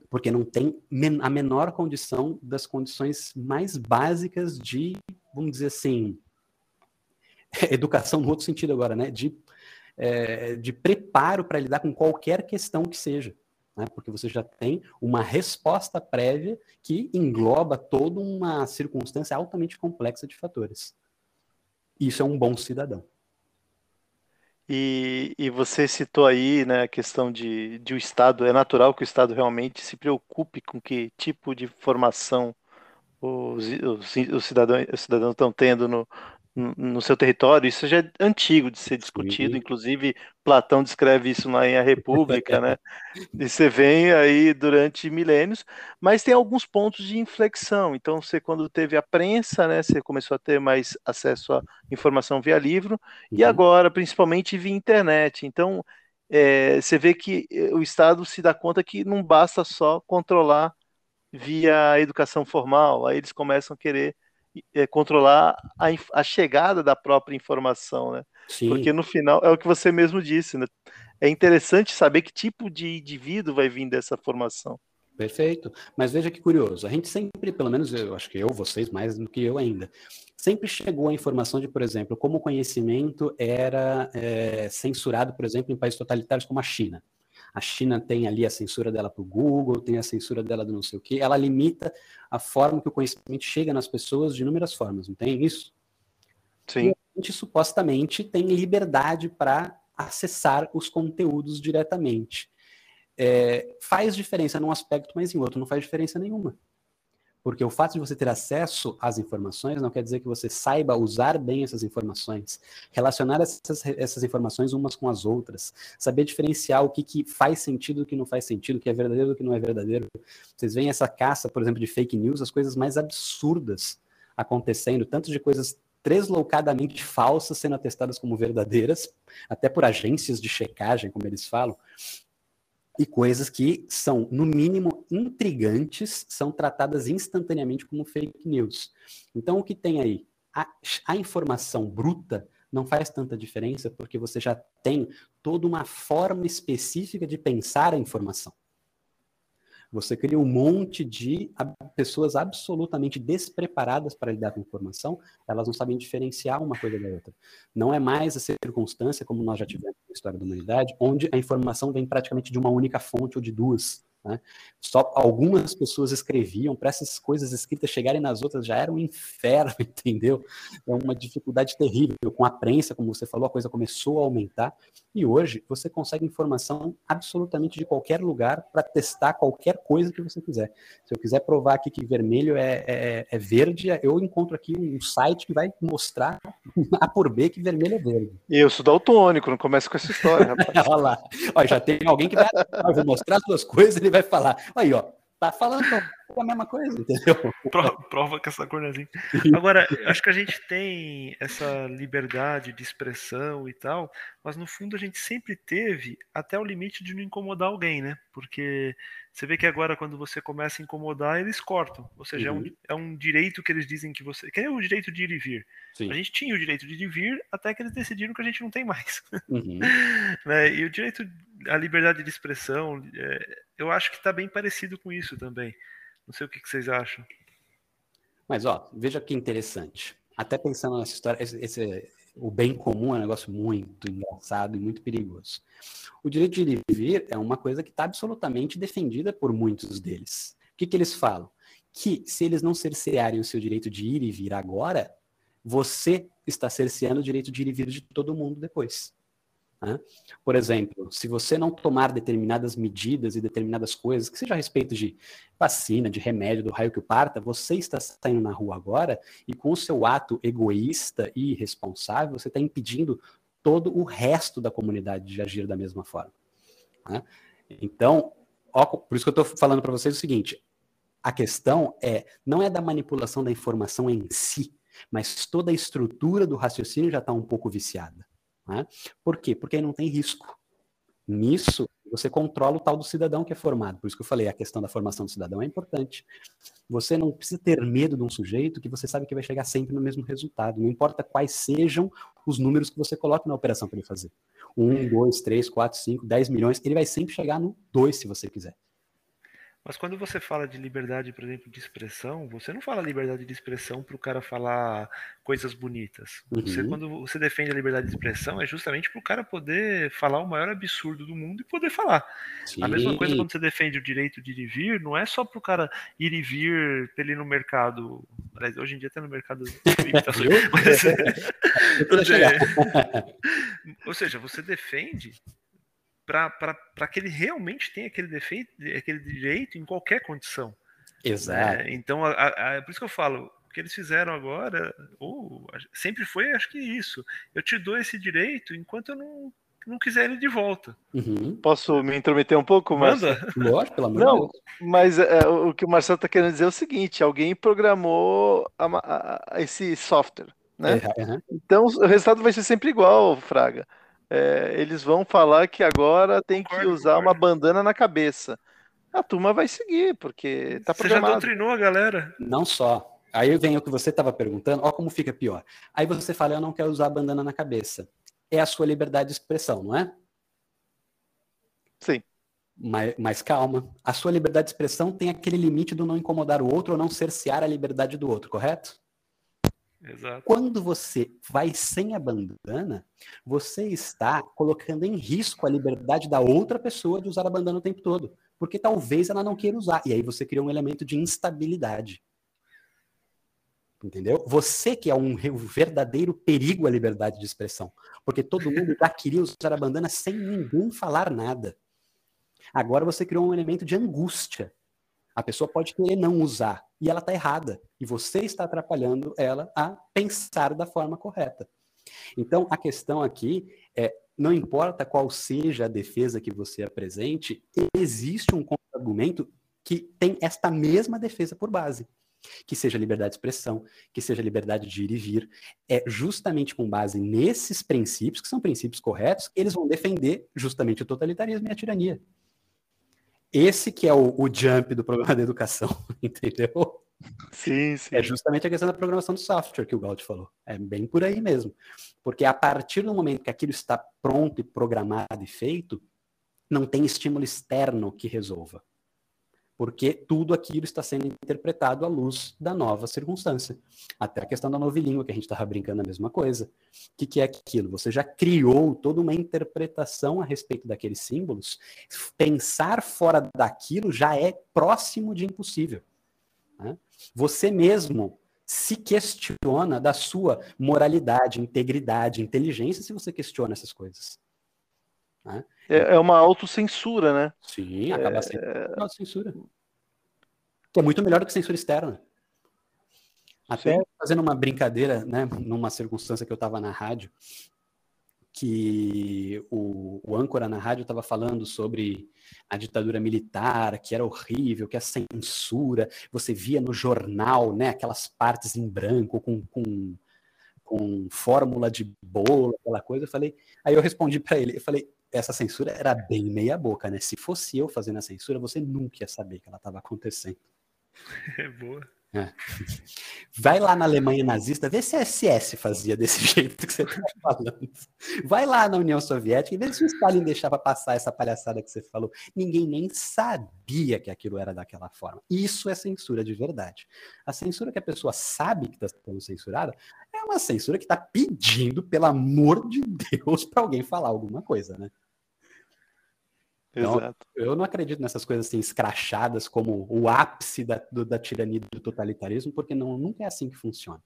Speaker 3: porque não tem a menor condição das condições mais básicas de, vamos dizer assim, educação no outro sentido agora, né? De, é, de preparo para lidar com qualquer questão que seja. Né? Porque você já tem uma resposta prévia que engloba toda uma circunstância altamente complexa de fatores. Isso é um bom cidadão.
Speaker 1: E, e você citou aí né, a questão de, de o Estado, é natural que o Estado realmente se preocupe com que tipo de formação os, os, os cidadãos, os cidadãos estão tendo no, no seu território, isso já é antigo de ser discutido, inclusive Platão descreve isso lá em A República, né? E você vem aí durante milênios, mas tem alguns pontos de inflexão. Então, você quando teve a prensa, né, você começou a ter mais acesso à informação via livro, uhum. e agora, principalmente via internet. Então, é, você vê que eh, o Estado se dá conta que não basta só controlar via educação formal, aí eles começam a querer é, controlar a, a, chegada da própria informação, né? Sim. Porque no final é o que você mesmo disse, né? É interessante saber que tipo de indivíduo vai vir dessa formação.
Speaker 3: Perfeito. Mas veja que curioso. A gente sempre, pelo menos eu acho que eu, vocês mais do que eu ainda, sempre chegou a informação de, por exemplo, como o conhecimento era é, censurado, por exemplo, em países totalitários como a China. A China tem ali a censura dela para o Google, tem a censura dela do não sei o quê. Ela limita a forma que o conhecimento chega nas pessoas de inúmeras formas, não tem isso?
Speaker 1: Sim. E
Speaker 3: a gente supostamente tem liberdade para acessar os conteúdos diretamente. É, faz diferença num aspecto, mas em outro não faz diferença nenhuma. Porque o fato de você ter acesso às informações não quer dizer que você saiba usar bem essas informações, relacionar essas, essas informações umas com as outras, saber diferenciar o que, que faz sentido o que não faz sentido, o que é verdadeiro e o que não é verdadeiro. Vocês veem essa caça, por exemplo, de fake news, as coisas mais absurdas acontecendo, tanto de coisas tresloucadamente falsas sendo atestadas como verdadeiras, até por agências de checagem, como eles falam, e coisas que são, no mínimo, intrigantes, são tratadas instantaneamente como fake news. Então, o que tem aí? A, a, informação bruta não faz tanta diferença porque você já tem toda uma forma específica de pensar a informação. Você cria um monte de pessoas absolutamente despreparadas para lidar com informação, elas não sabem diferenciar uma coisa da outra. Não é mais a circunstância, como nós já tivemos na história da humanidade, onde a informação vem praticamente de uma única fonte ou de duas. Né? Só algumas pessoas escreviam, para essas coisas escritas chegarem nas outras já era um inferno, entendeu? É uma dificuldade terrível. Com a prensa, como você falou, a coisa começou a aumentar. E hoje você consegue informação absolutamente de qualquer lugar para testar qualquer coisa que você quiser. Se eu quiser provar aqui que vermelho é, é, é verde, eu encontro aqui um site que vai mostrar A por B que vermelho é verde.
Speaker 1: Eu sou daltônico, não começa com essa história, rapaz.
Speaker 3: Olha lá. Olha, já tem alguém que vai, mostrar as duas coisas, ele vai falar. Aí, ó, tá falando a mesma coisa, entendeu?
Speaker 2: Prova, prova que essa cor é assim. Agora, acho que a gente tem essa liberdade de expressão e tal, mas no fundo a gente sempre teve até o limite de não incomodar alguém, né? Porque você vê que agora, quando você começa a incomodar, eles cortam. Ou seja, uhum. é, um, uhum. é um direito que eles dizem que você. Que é o direito de ir e vir. Sim. A gente tinha o direito de ir e vir até que eles decidiram que a gente não tem mais. Uhum. né? E o direito à liberdade de expressão, é, eu acho que está bem parecido com isso também. Não sei o que, que vocês acham.
Speaker 3: Mas, ó, veja que interessante. Até pensando nessa história, esse, esse, o bem comum é um negócio muito engraçado e muito perigoso. O direito de ir e vir é uma coisa que está absolutamente defendida por muitos deles. O que, que eles falam? Que se eles não cercearem o seu direito de ir e vir agora, você está cerceando o direito de ir e vir de todo mundo depois. Né? Por exemplo, se você não tomar determinadas medidas e determinadas coisas, que seja a respeito de vacina, de remédio, do raio que o parta, você está saindo na rua agora e com o seu ato egoísta e irresponsável, você está impedindo todo o resto da comunidade de agir da mesma forma. Né? Então, ó, por isso que eu estou falando para vocês o seguinte: a questão é não é da manipulação da informação em si, mas toda a estrutura do raciocínio já está um pouco viciada. Né? Por quê? Porque aí não tem risco. Nisso, você controla o tal do cidadão que é formado. Por isso que eu falei, a questão da formação do cidadão é importante. Você não precisa ter medo de um sujeito que você sabe que vai chegar sempre no mesmo resultado. Não importa quais sejam os números que você coloque na operação para ele fazer. Um, dois, três, quatro, cinco, dez milhões, ele vai sempre chegar no dois, se você quiser.
Speaker 2: Mas quando você fala de liberdade, por exemplo, de expressão, você não fala liberdade de expressão para o cara falar coisas bonitas. Você, uhum. quando você defende a liberdade de expressão, é justamente para o cara poder falar o maior absurdo do mundo e poder falar. Sim. A mesma coisa quando você defende o direito de ir e vir, não é só para o cara ir e vir para ele no mercado. Aliás, hoje em dia está no mercado Mas, é, ou seja, você defende para que ele realmente tenha aquele defeito, aquele direito em qualquer condição.
Speaker 3: Exato.
Speaker 2: É, então, a, a, por isso que eu falo, o que eles fizeram agora, ou sempre foi, acho que isso. Eu te dou esse direito enquanto eu não, não quiser ele de volta.
Speaker 1: Uhum. Posso me intrometer um pouco, Marcelo?
Speaker 3: Lógico, pelo amor
Speaker 1: Não, Deus. mas é, o que o Marcelo está querendo dizer é o seguinte: alguém programou a, esse software, né? Uhum. Então o resultado vai ser sempre igual, Fraga é, eles vão falar que agora tem concordo, que usar concordo. uma bandana na cabeça. A turma vai seguir, porque tá programado.
Speaker 2: Você já doutrinou a galera?
Speaker 3: Não só. Aí vem o que você estava perguntando, ó como fica pior. Aí você fala, eu não quero usar a bandana na cabeça. É a sua liberdade de expressão, não é?
Speaker 1: Sim.
Speaker 3: Mas, mas, calma, a sua liberdade de expressão tem aquele limite do não incomodar o outro ou não cercear a liberdade do outro, correto?
Speaker 2: Exato.
Speaker 3: Quando você vai sem a bandana, você está colocando em risco a liberdade da outra pessoa de usar a bandana o tempo todo. Porque talvez ela não queira usar. E aí você cria um elemento de instabilidade. Entendeu? Você que é um verdadeiro perigo à liberdade de expressão. Porque todo mundo já queria usar a bandana sem ninguém falar nada. Agora você criou um elemento de angústia. A pessoa pode querer não usar. E ela está errada. E você está atrapalhando ela a pensar da forma correta. Então, a questão aqui é, não importa qual seja a defesa que você apresente, existe um contra-argumento que tem esta mesma defesa por base. Que seja liberdade de expressão, que seja liberdade de ir e vir. É justamente com base nesses princípios, que são princípios corretos, eles vão defender justamente o totalitarismo e a tirania. Esse que é o, o jump do problema da educação, entendeu?
Speaker 1: Sim, sim.
Speaker 3: É justamente a questão da programação do software que o Gaud falou. É bem por aí mesmo. Porque a partir do momento que aquilo está pronto e programado e feito, não tem estímulo externo que resolva porque tudo aquilo está sendo interpretado à luz da nova circunstância. Até a questão da novilíngua, que a gente estava brincando a mesma coisa. O que, que, é aquilo? Você já criou toda uma interpretação a respeito daqueles símbolos. Pensar fora daquilo já é próximo de impossível. Né? Você mesmo se questiona da sua moralidade, integridade, inteligência se você questiona essas coisas.
Speaker 1: Né? É, é uma autocensura, né?
Speaker 3: Sim, acaba é... sendo uma autocensura. Que é muito melhor do que censura externa. Até Sim. fazendo uma brincadeira, né, numa circunstância que eu estava na rádio, que o, o âncora na rádio estava falando sobre a ditadura militar, que era horrível, que a censura, você via no jornal, né, aquelas partes em branco com, com, com fórmula de bolo, aquela coisa, eu falei, aí eu respondi para ele, eu falei, essa censura era bem meia boca, né? Se fosse eu fazendo a censura, você nunca ia saber que ela estava acontecendo.
Speaker 2: É boa.
Speaker 3: É. Vai lá na Alemanha nazista, vê se a SS fazia desse jeito que você está falando. Vai lá na União Soviética e vê se o Stalin deixava passar essa palhaçada que você falou. Ninguém nem sabia que aquilo era daquela forma. Isso é censura de verdade. A censura que a pessoa sabe que está sendo censurada é uma censura que está pedindo, pelo amor de Deus, para alguém falar alguma coisa, né? Então. Eu não acredito nessas coisas assim escrachadas como o ápice da, do, da tirania do totalitarismo, porque não, nunca é assim que funciona.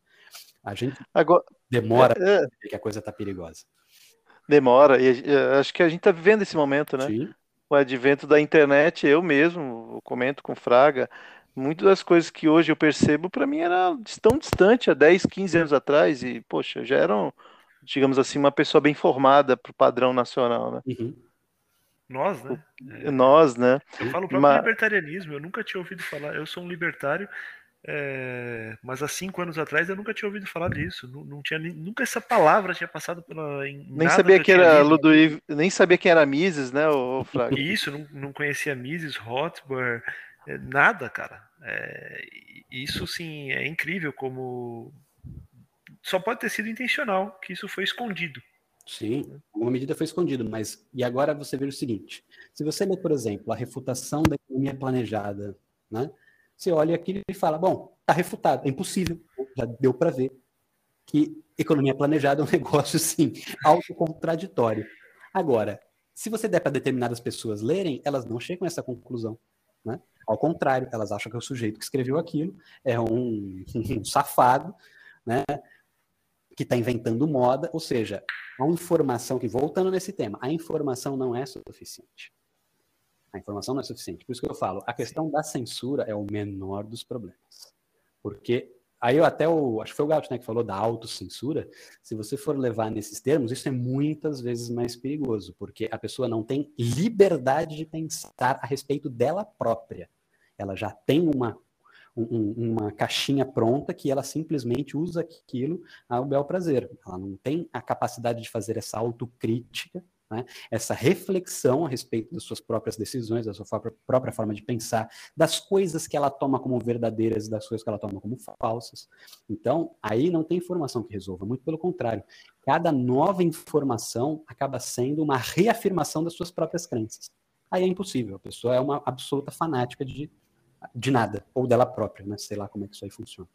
Speaker 3: A gente Agora, demora é, é, que a coisa está perigosa.
Speaker 1: Demora, e acho que a gente está vivendo esse momento, né? Sim. O advento da internet, eu mesmo comento com Fraga, muitas das coisas que hoje eu percebo, para mim, era tão distante há 10, 15 anos atrás, e, poxa, já eram, digamos assim, uma pessoa bem formada para o padrão nacional, né? Uhum.
Speaker 2: Nós, né?
Speaker 1: É, Nós, né?
Speaker 2: Eu falo o próprio mas... libertarianismo, eu nunca tinha ouvido falar, eu sou um libertário, é, mas há cinco anos atrás eu nunca tinha ouvido falar disso. Não, não tinha nunca essa palavra tinha passado pela.
Speaker 1: nem sabia que, era Ludwig, nem sabia quem era Mises, né, o
Speaker 2: Fraga? Isso, não, não conhecia Mises, Rothbard, é, nada, cara. É, isso sim é incrível como só pode ter sido intencional que isso foi escondido.
Speaker 3: Sim, uma medida foi escondida, mas e agora você vê o seguinte: se você lê, por exemplo, a refutação da economia planejada, né? Você olha aquilo e fala, bom, está refutado, é impossível, já deu para ver que economia planejada é um negócio sim autocontraditório. Agora, se você der para determinadas pessoas lerem, elas não chegam a essa conclusão. Né? Ao contrário, elas acham que o sujeito que escreveu aquilo é um, um safado, né? Que está inventando moda, ou seja, a informação que, voltando nesse tema, a informação não é suficiente. A informação não é suficiente. Por isso que eu falo, a questão da censura é o menor dos problemas. Porque aí eu até o, acho que foi o Gato, né, que falou da autocensura. Se você for levar nesses termos, isso é muitas vezes mais perigoso, porque a pessoa não tem liberdade de pensar a respeito dela própria. Ela já tem uma um, uma caixinha pronta que ela simplesmente usa aquilo ao bel prazer. Ela não tem a capacidade de fazer essa autocrítica, né? essa reflexão a respeito das suas próprias decisões, da sua própria, própria forma de pensar, das coisas que ela toma como verdadeiras e das coisas que ela toma como falsas. Então, aí não tem informação que resolva, muito pelo contrário. Cada nova informação acaba sendo uma reafirmação das suas próprias crenças. Aí é impossível, a pessoa é uma absoluta fanática de de nada, ou dela própria, né? Sei lá como é que isso aí funciona.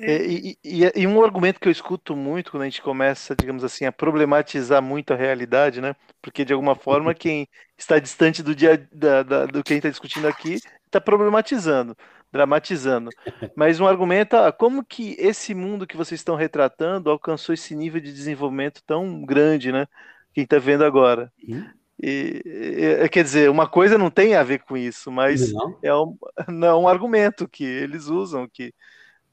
Speaker 1: É, e, e, e, um argumento que eu escuto muito quando a gente começa, digamos assim, a problematizar muito a realidade, né? Porque de alguma forma quem está distante do dia da, da, do que a gente está discutindo aqui está problematizando, dramatizando. Mas um argumento, ah, como que esse mundo que vocês estão retratando alcançou esse nível de desenvolvimento tão grande, né? Quem está vendo agora. E, e, quer dizer, uma coisa não tem a ver com isso, mas não. é um, não, é um argumento que eles usam, que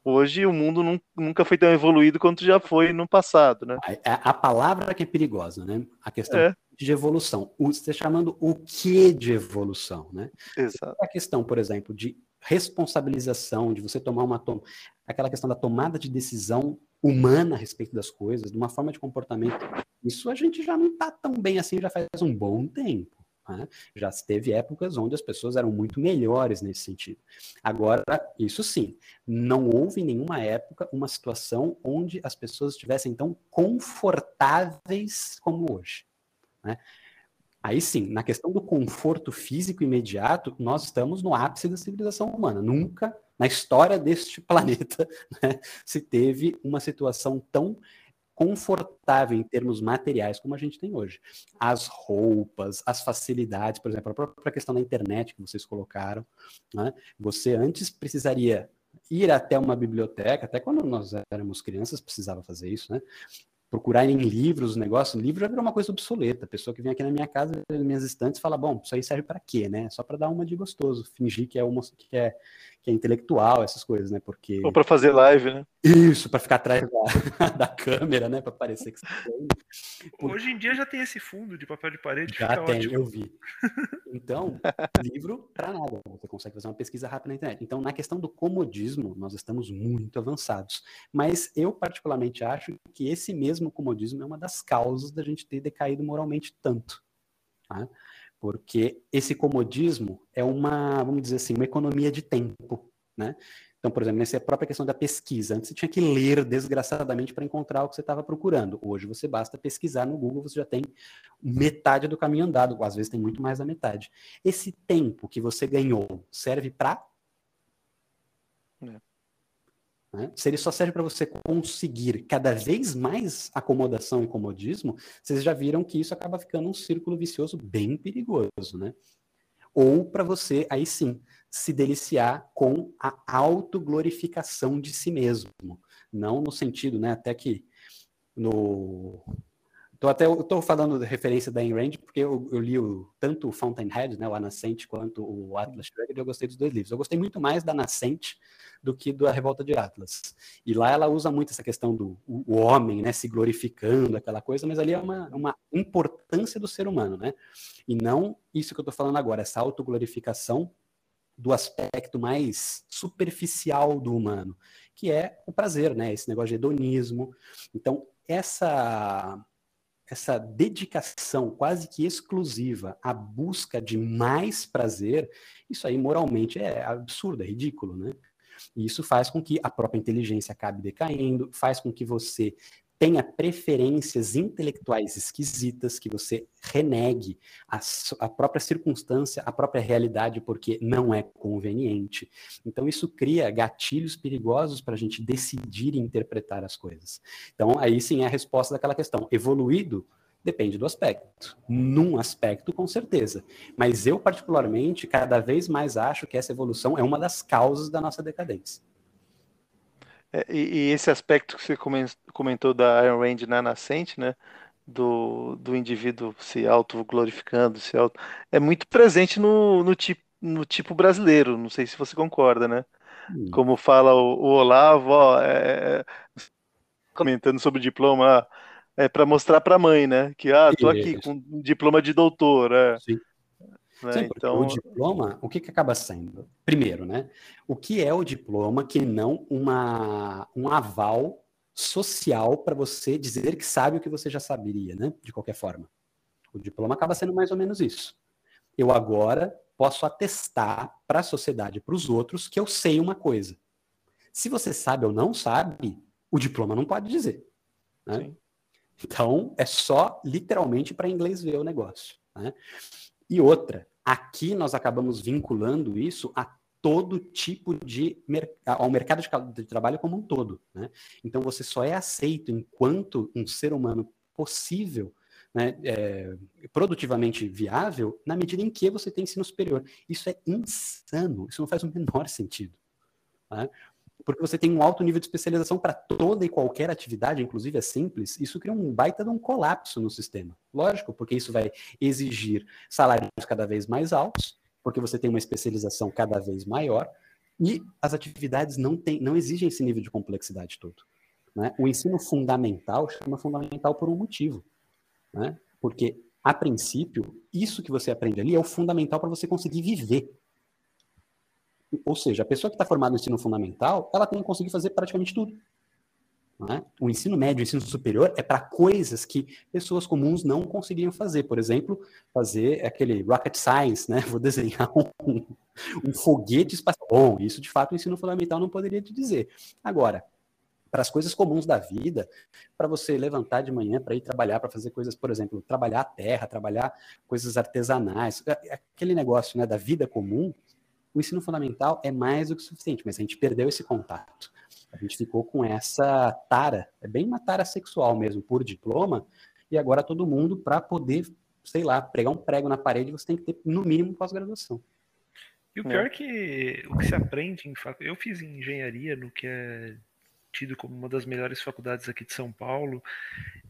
Speaker 1: hoje o mundo nunca foi tão evoluído quanto já foi no passado, né?
Speaker 3: A, a palavra que é perigosa, né? A questão é. de evolução. O, você está chamando o que de evolução, né?
Speaker 1: Exato.
Speaker 3: A questão, por exemplo, de responsabilização, de você tomar uma toma, aquela questão da tomada de decisão humana a respeito das coisas, de uma forma de comportamento, isso a gente já não está tão bem assim, já faz um bom tempo. Né? Já teve épocas onde as pessoas eram muito melhores nesse sentido. Agora, isso sim, não houve em nenhuma época uma situação onde as pessoas estivessem tão confortáveis como hoje. Né? Aí sim, na questão do conforto físico imediato, nós estamos no ápice da civilização humana. Nunca na história deste planeta né, se teve uma situação tão confortável em termos materiais como a gente tem hoje. As roupas, as facilidades, por exemplo, a própria questão da internet que vocês colocaram, né? você antes precisaria ir até uma biblioteca, até quando nós éramos crianças precisava fazer isso, né? procurar em livros, negócio, livro já virou uma coisa obsoleta. A pessoa que vem aqui na minha casa, nas minhas estantes, fala, bom, isso aí serve para quê, né? Só para dar uma de gostoso, fingir que é uma que é que é intelectual, essas coisas, né? Porque
Speaker 1: ou para fazer live, né?
Speaker 3: Isso, para ficar atrás da, da câmera, né? Para parecer que você
Speaker 2: tem. Hoje em dia já tem esse fundo de papel de parede.
Speaker 3: Já tem, ótimo. eu vi. Então, livro para nada. Você consegue fazer uma pesquisa rápida na internet. Então, na questão do comodismo, nós estamos muito avançados. Mas eu particularmente acho que esse mesmo comodismo é uma das causas da gente ter decaído moralmente tanto. Tá? Porque esse comodismo é uma, vamos dizer assim, uma economia de tempo, né? Então, por exemplo, nessa própria questão da pesquisa, antes você tinha que ler desgraçadamente para encontrar o que você estava procurando. Hoje você basta pesquisar no Google, você já tem metade do caminho andado, às vezes tem muito mais da metade. Esse tempo que você ganhou serve para é. Né? Se ele só serve para você conseguir cada vez mais acomodação e comodismo, vocês já viram que isso acaba ficando um círculo vicioso bem perigoso, né? Ou para você, aí sim, se deliciar com a autoglorificação de si mesmo. Não no sentido, né, até que no Tô até estou falando da referência da Ayn Rand porque eu, eu li o, tanto o Fountainhead, né, o A Nascente, quanto o Atlas Shrugged, eu gostei dos dois livros. Eu gostei muito mais da Nascente do que da Revolta de Atlas. E lá ela usa muito essa questão do o, homem, né, se glorificando, aquela coisa, mas ali é uma, uma importância do ser humano, né? E não isso que eu estou falando agora, essa autoglorificação do aspecto mais superficial do humano, que é o prazer, né? Esse negócio de hedonismo. Então, essa essa dedicação quase que exclusiva à busca de mais prazer, isso aí moralmente é absurdo, é ridículo, né? E isso faz com que a própria inteligência acabe decaindo, faz com que você tenha preferências intelectuais esquisitas, que você renegue a, a, própria circunstância, a própria realidade, porque não é conveniente. Então, isso cria gatilhos perigosos para a gente decidir e interpretar as coisas. Então, aí sim é a resposta daquela questão. Evoluído depende do aspecto. Num aspecto, com certeza. Mas eu, particularmente, cada vez mais acho que essa evolução é uma das causas da nossa decadência.
Speaker 1: É, e, e, esse aspecto que você comentou da Iron Rand na nascente, né? Do, do indivíduo se auto-glorificando, se auto... é muito presente no, no, tipo, no tipo brasileiro, não sei se você concorda, né? Hum. Como fala o, o Olavo, ó, é, é comentando sobre o diploma, é para mostrar para a mãe, né? Que, ah, tô aqui com um diploma de doutor, é. Sim.
Speaker 3: Né? Então... o diploma, o que, que acaba sendo? Primeiro, né? O que é o diploma que não uma, um aval social para você dizer que sabe o que você já saberia, né? De qualquer forma. O diploma acaba sendo mais ou menos isso. Eu agora posso atestar para a sociedade, para os outros, que eu sei uma coisa. Se você sabe ou não sabe, o diploma não pode dizer. Né? Então, é só literalmente para inglês ver o negócio. Né? E outra, aqui nós acabamos vinculando isso a todo tipo de ao mercado de, trabalho como um todo. Né? Então você só é aceito enquanto um ser humano possível, né, é, produtivamente viável, na medida em que você tem ensino superior. Isso é insano, isso não faz o menor sentido. Né? Porque você tem um alto nível de especialização para toda e qualquer atividade, inclusive é simples, isso cria um baita de um colapso no sistema. Lógico, porque isso vai exigir salários cada vez mais altos, porque você tem uma especialização cada vez maior, e as atividades não, tem, não exigem esse nível de complexidade todo. Né? O ensino fundamental chama fundamental por um motivo. Né? Porque, a princípio, isso que você aprende ali é o fundamental para você conseguir viver. Ou seja, a pessoa que está formada no ensino fundamental, ela tem que conseguir fazer praticamente tudo. É? O ensino médio, o ensino superior é para coisas que pessoas comuns não conseguiriam fazer. Por exemplo, fazer aquele rocket science, né? Vou desenhar um, um foguete espacial. Bom, isso de fato o ensino fundamental não poderia te dizer. Agora, para as coisas comuns da vida, para você levantar de manhã para ir trabalhar, para fazer coisas, por exemplo, trabalhar a terra, trabalhar coisas artesanais, é, é aquele negócio né, da vida comum, o ensino fundamental é mais do que suficiente, mas a gente perdeu esse contato. A gente ficou com essa tara, é bem uma tara sexual mesmo, por diploma, e agora todo mundo, para poder, sei lá, pregar um prego na parede, você tem que ter, no mínimo, pós-graduação.
Speaker 2: E o pior é que o que se aprende em faculdade. Eu fiz engenharia no que é tido como uma das melhores faculdades aqui de São Paulo.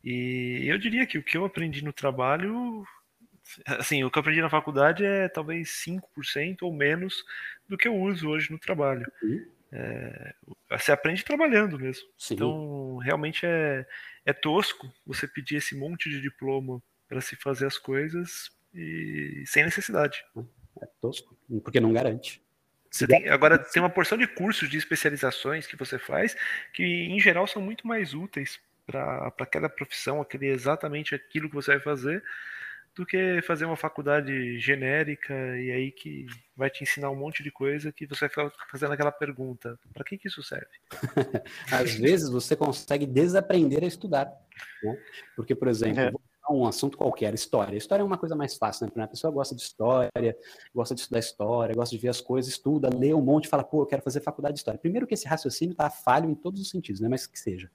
Speaker 2: E eu diria que o que eu aprendi no trabalho, assim, o que eu aprendi na faculdade é talvez 5% ou menos do que eu uso hoje no trabalho. Uhum. É, você aprende trabalhando mesmo. Sim. Então, realmente é, é tosco você pedir esse monte de diploma para se fazer as coisas e sem necessidade.
Speaker 3: É tosco, porque não garante.
Speaker 2: Tem, agora tem uma porção de cursos de especializações que você faz que, em geral, são muito mais úteis para aquela profissão, aquele, exatamente aquilo que você vai fazer, do que fazer uma faculdade genérica e aí que vai te ensinar um monte de coisa que você vai ficar fazendo aquela pergunta: para que, que isso serve?
Speaker 3: Às vezes você consegue desaprender a estudar. Né? Porque, por exemplo, é um assunto qualquer, história. História é uma coisa mais fácil, né? A pessoa gosta de história, gosta de estudar história, gosta de ver as coisas, estuda, lê um monte, fala, pô, eu quero fazer faculdade de história. Primeiro que esse raciocínio está falho em todos os sentidos, né? Mas que seja.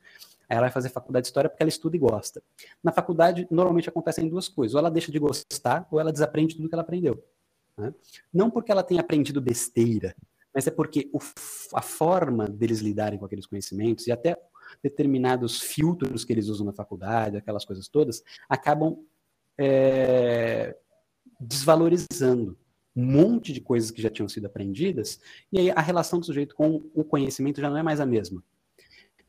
Speaker 3: Ela vai fazer faculdade de história porque ela estuda e gosta. Na faculdade, normalmente acontecem duas coisas. Ou ela deixa de gostar, ou ela desaprende tudo que ela aprendeu. Né? Não porque ela tenha aprendido besteira, mas é porque o, a forma deles lidarem com aqueles conhecimentos e até determinados filtros que eles usam na faculdade, aquelas coisas todas, acabam é, desvalorizando um monte de coisas que já tinham sido aprendidas, e aí a relação do sujeito com o conhecimento já não é mais a mesma.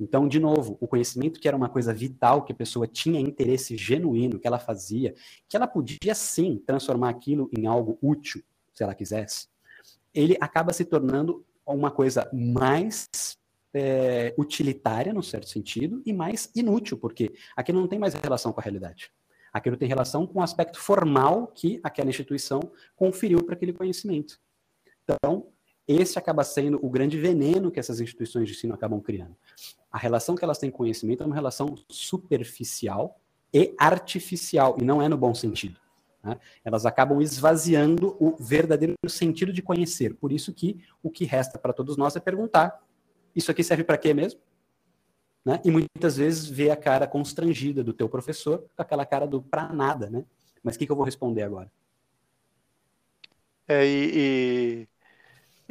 Speaker 3: Então, de novo, o conhecimento que era uma coisa vital, que a pessoa tinha interesse genuíno, que ela fazia, que ela podia sim transformar aquilo em algo útil, se ela quisesse, ele acaba se tornando uma coisa mais é, utilitária, no certo sentido, e mais inútil, porque aquilo não tem mais relação com a realidade. Aquilo tem relação com o aspecto formal que aquela instituição conferiu para aquele conhecimento. Então, esse acaba sendo o grande veneno que essas instituições de ensino acabam criando. A relação que elas têm com conhecimento é uma relação superficial e artificial, e não é no bom sentido. Né? Elas acabam esvaziando o verdadeiro sentido de conhecer. Por isso que o que resta para todos nós é perguntar isso aqui serve para quê mesmo? Né? E muitas vezes vê a cara constrangida do teu professor com aquela cara do para nada, né? Mas o que, que, eu vou responder agora?
Speaker 1: É, e, e,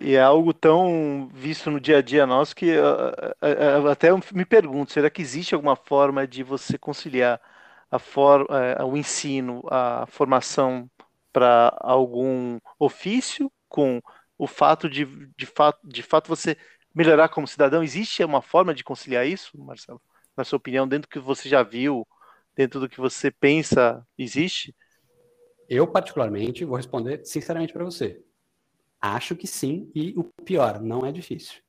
Speaker 1: e, é algo tão visto no dia a dia nosso que uh, uh, uh, até eu me pergunto, será que existe alguma forma de você conciliar a for, eh, o ensino, a formação para algum ofício com o fato de, de, fato, de fato você melhorar como cidadão? Existe uma forma de conciliar isso, Marcelo? Na sua opinião, dentro do que você já viu, dentro do que você pensa, existe?
Speaker 3: Eu, particularmente, vou responder sinceramente para você. Acho que sim, e o pior, não é difícil.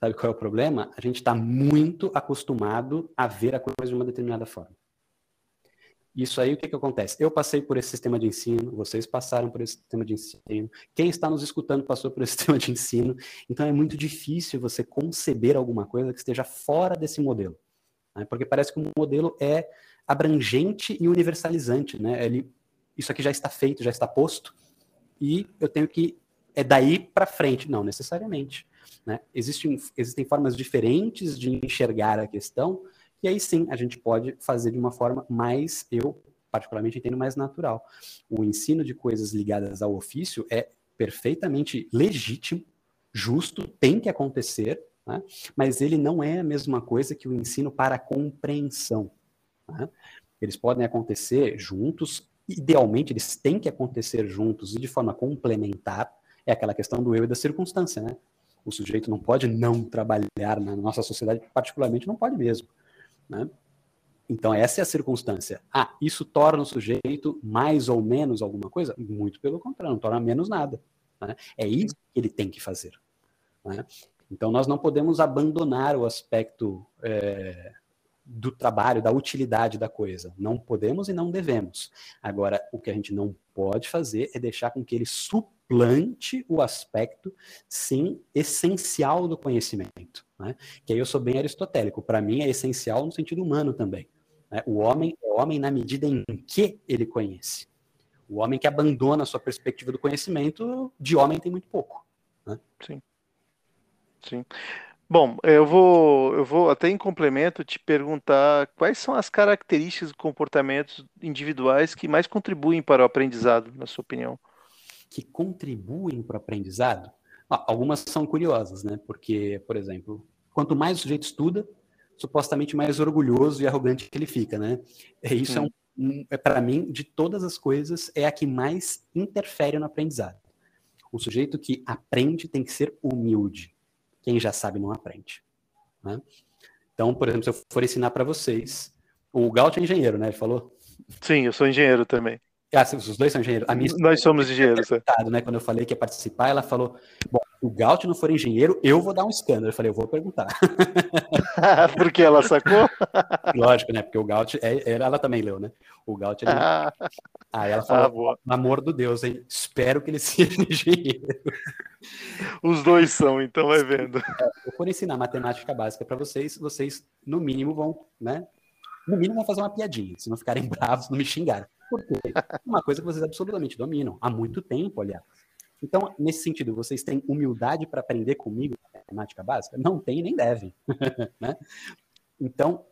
Speaker 3: Sabe qual é o problema? A gente está muito acostumado a ver a coisa de uma determinada forma. Isso aí, o que, que acontece? Eu passei por esse sistema de ensino, vocês passaram por esse sistema de ensino, quem está nos escutando passou por esse sistema de ensino, então é muito difícil você conceber alguma coisa que esteja fora desse modelo. Né? Porque parece que o modelo é abrangente e universalizante. Né? Ele, isso aqui já está feito, já está posto, e eu tenho que. É daí para frente. Não necessariamente. Né? Existem, existem formas diferentes de enxergar a questão e aí sim, a gente pode fazer de uma forma mais, eu particularmente entendo mais natural. O ensino de coisas ligadas ao ofício é perfeitamente legítimo, justo, tem que acontecer, Né? Mas ele não é a mesma coisa que o ensino para compreensão. Né? Eles podem acontecer juntos, idealmente eles têm que acontecer juntos e de forma complementar, é aquela questão do eu e da circunstância, né? O sujeito não pode não trabalhar na nossa sociedade, particularmente não pode mesmo, né? Então, essa é a circunstância. Ah, isso torna o sujeito mais ou menos alguma coisa? Muito pelo contrário, não torna menos nada. Né? É isso que ele tem que fazer. Né? Então, nós não podemos abandonar o aspecto é, do trabalho, da utilidade da coisa. Não podemos e não devemos. Agora, o que a gente não pode fazer é deixar com que ele suplante o aspecto, sim, essencial do conhecimento. Né? Que aí eu sou bem aristotélico. Para mim, é essencial no sentido humano também. Né? O homem é homem na medida em que ele conhece. O homem que abandona a sua perspectiva do conhecimento, de homem tem muito pouco. Né?
Speaker 1: Sim. Sim. Bom, eu vou, eu vou até em complemento te perguntar quais são as características e comportamentos individuais que mais contribuem para o aprendizado, na sua opinião?
Speaker 3: Que contribuem para o aprendizado? Ah, algumas são curiosas, né? Porque, por exemplo, quanto mais o sujeito estuda, supostamente mais orgulhoso e arrogante que ele fica, né? E isso hum. é, um, é para mim, de todas as coisas, é a que mais interfere no aprendizado. O sujeito que aprende tem que ser humilde quem já sabe não aprende. Né? Então, por exemplo, se eu for ensinar para vocês, o Gaut é engenheiro, né? Ele falou?
Speaker 1: Sim, eu sou engenheiro também.
Speaker 3: Ah, os dois são engenheiros.
Speaker 1: Nós somos engenheiros. É.
Speaker 3: Né? Quando eu falei que ia participar, ela falou: Bom, o Gaut não for engenheiro, eu vou dar um escândalo. Eu falei: Eu vou perguntar.
Speaker 1: Porque ela sacou?
Speaker 3: Lógico, né? Porque o Gaut, é, ela também leu, né? O Gaut. Ele... Ah. Aí ela falou: ah, Amor do Deus, hein? Espero que ele seja engenheiro.
Speaker 1: Os dois são, então vai vendo.
Speaker 3: É, eu for ensinar matemática básica para vocês, vocês, no mínimo, vão, né? No mínimo, vão fazer uma piadinha. Se não ficarem bravos, não me xingarem. Por quê? Uma coisa que vocês absolutamente dominam há muito tempo, aliás. Então, nesse sentido, vocês têm humildade para aprender comigo matemática básica? Não tem nem devem. né? Então,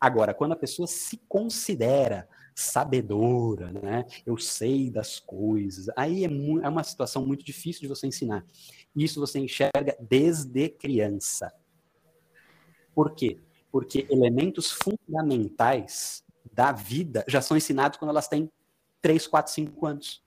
Speaker 3: agora, quando a pessoa se considera sabedora, né? Eu sei das coisas. Aí é, é uma situação muito difícil de você ensinar. Isso você enxerga desde criança. Por quê? Porque elementos fundamentais da vida já são ensinados quando elas têm 3, 4, 5 anos.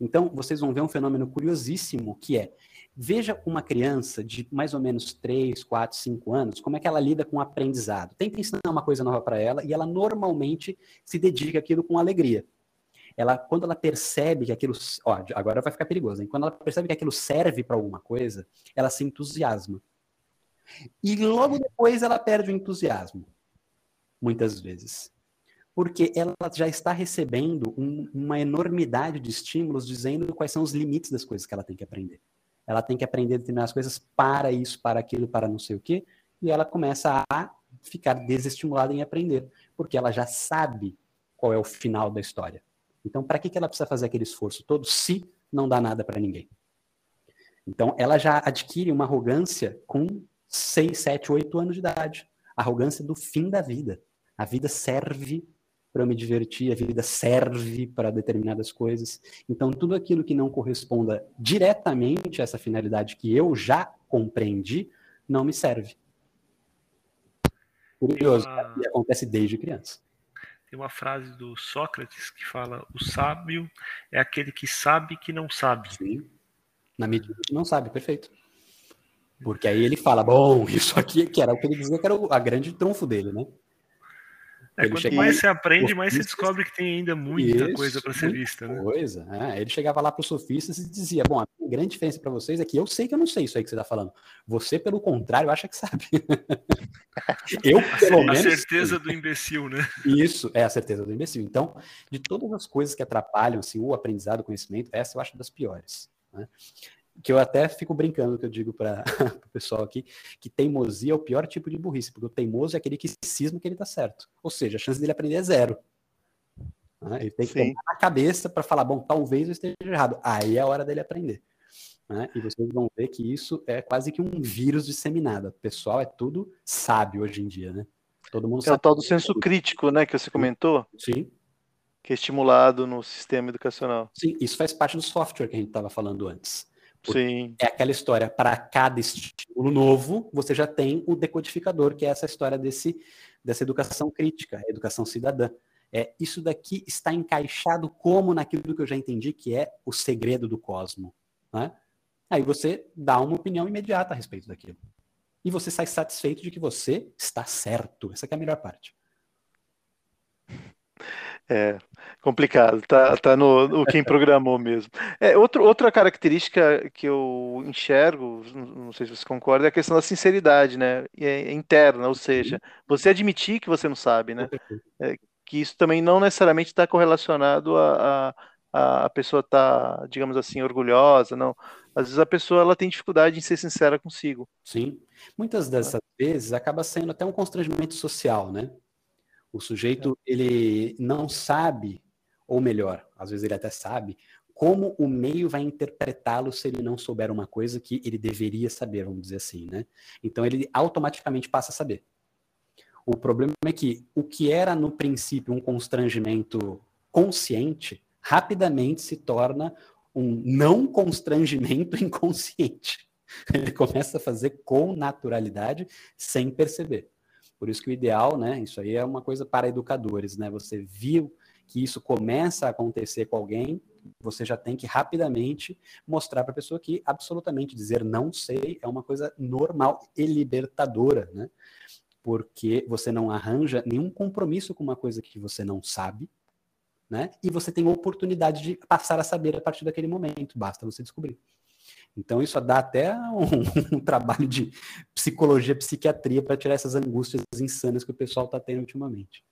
Speaker 3: Então, vocês vão ver um fenômeno curiosíssimo que é, veja uma criança de mais ou menos 3, 4, 5 anos, como é que ela lida com o aprendizado. Tenta ensinar uma coisa nova para ela e ela normalmente se dedica àquilo com alegria. Ela, quando ela percebe que aquilo, ó, agora vai ficar perigoso, hein? quando ela percebe que aquilo serve para alguma coisa, ela se entusiasma. E logo depois ela perde o entusiasmo, muitas vezes porque ela já está recebendo um, uma enormidade de estímulos dizendo quais são os limites das coisas que ela tem que aprender. Ela tem que aprender determinadas coisas para isso, para aquilo, para não sei o quê, e ela começa a ficar desestimulada em aprender, porque ela já sabe qual é o final da história. Então, para que, que ela precisa fazer aquele esforço todo se não dá nada para ninguém? Então, ela já adquire uma arrogância com 6, 7, 8 anos de idade. Arrogância do fim da vida. A vida serve para eu me divertir, a vida serve para determinadas coisas. Então, tudo aquilo que não corresponda diretamente a essa finalidade que eu já compreendi, não me serve. Curioso, uma... e acontece desde criança.
Speaker 2: Tem uma frase do Sócrates que fala: o sábio é aquele que sabe que não sabe.
Speaker 3: Sim. Na medida que não sabe, perfeito. Porque aí ele fala, bom, isso aqui que era o que ele dizia que era a grande trunfo dele, né?
Speaker 2: É, quanto mais você aprende, mais você descobre que tem ainda muita Isso, coisa para ser vista. Né?
Speaker 3: Coisa. É, ele chegava lá para os sofistas e dizia: Bom, a grande diferença para vocês é que eu sei que eu não sei isso aí que você está falando. Você, pelo contrário, acha que sabe.
Speaker 2: eu, pelo a menos. A certeza sei. do imbecil, né?
Speaker 3: Isso, é a certeza do imbecil. Então, de todas as coisas que atrapalham assim, o aprendizado, o conhecimento, essa eu acho das piores. Né? Que eu até fico brincando que eu digo para o pessoal aqui, que teimosia é o pior tipo de burrice, porque o teimoso é aquele que cisma que ele está certo. Ou seja, a chance dele aprender é zero. Né? Ele tem que Sim. tomar na cabeça para falar, bom, talvez eu esteja errado. Aí é a hora dele aprender. Né? E vocês vão ver que isso é quase que um vírus disseminado. O pessoal é tudo sábio hoje em dia, né?
Speaker 1: Todo mundo é sabe. o tal do senso crítico, né, que você comentou?
Speaker 3: Sim.
Speaker 1: Que é estimulado no sistema educacional.
Speaker 3: Sim, isso faz parte do software que a gente estava falando antes.
Speaker 1: Sim.
Speaker 3: É aquela história, para cada estímulo novo, você já tem o decodificador, que é essa história desse, dessa educação crítica, educação cidadã. É, isso daqui está encaixado como naquilo que eu já entendi que é o segredo do cosmo. Né? Aí você dá uma opinião imediata a respeito daquilo. E você sai satisfeito de que você está certo. Essa é a melhor parte.
Speaker 1: É complicado, tá, tá no, no quem programou mesmo. É, outro, outra característica que eu enxergo, não sei se você concorda, é a questão da sinceridade, né? É, é interna, ou seja, você admitir que você não sabe, né? É, que isso também não necessariamente está correlacionado a, a, a pessoa estar, tá, digamos assim, orgulhosa, não. Às vezes a pessoa ela tem dificuldade em ser sincera consigo.
Speaker 3: Sim. Muitas dessas vezes acaba sendo até um constrangimento social, né? O sujeito, ele não sabe, ou melhor, às vezes ele até sabe, como o meio vai interpretá-lo se ele não souber uma coisa que ele deveria saber, vamos dizer assim, né? Então ele automaticamente passa a saber. O problema é que o que era no princípio um constrangimento consciente, rapidamente se torna um não constrangimento inconsciente. Ele começa a fazer com naturalidade, sem perceber. Por isso que o ideal, né, isso aí é uma coisa para educadores, né? Você viu que isso começa a acontecer com alguém, você já tem que rapidamente mostrar para a pessoa que absolutamente dizer não sei é uma coisa normal e libertadora, né? porque você não arranja nenhum compromisso com uma coisa que você não sabe, né? E você tem oportunidade de passar a saber a partir daquele momento, basta você descobrir. Então isso dá até um, um trabalho de psicologia, psiquiatria para tirar essas angústias insanas que o pessoal está tendo ultimamente.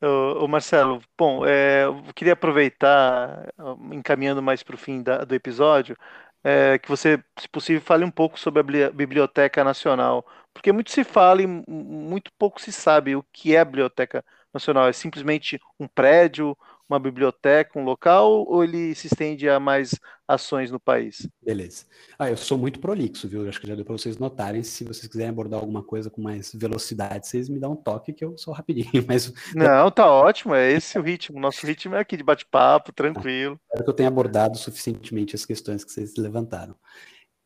Speaker 1: Ô, Marcelo, bom, é, eu queria aproveitar, encaminhando mais para o fim da, do episódio, é, que você, se possível, fale um pouco sobre a Biblioteca Nacional, porque muito se fala e muito pouco se sabe o que é a Biblioteca Nacional. É simplesmente um prédio, uma biblioteca, um local, ou ele se estende a mais ações no país?
Speaker 3: Beleza. Ah, eu sou muito prolixo, viu? Acho que já deu para vocês notarem. Se vocês quiserem abordar alguma coisa com mais velocidade, vocês me dão um toque que eu sou rapidinho. Mas
Speaker 1: não, tá ótimo. É esse o ritmo. Nosso ritmo é aqui de bate-papo, tranquilo.
Speaker 3: espero que eu tenha abordado suficientemente as questões que vocês levantaram.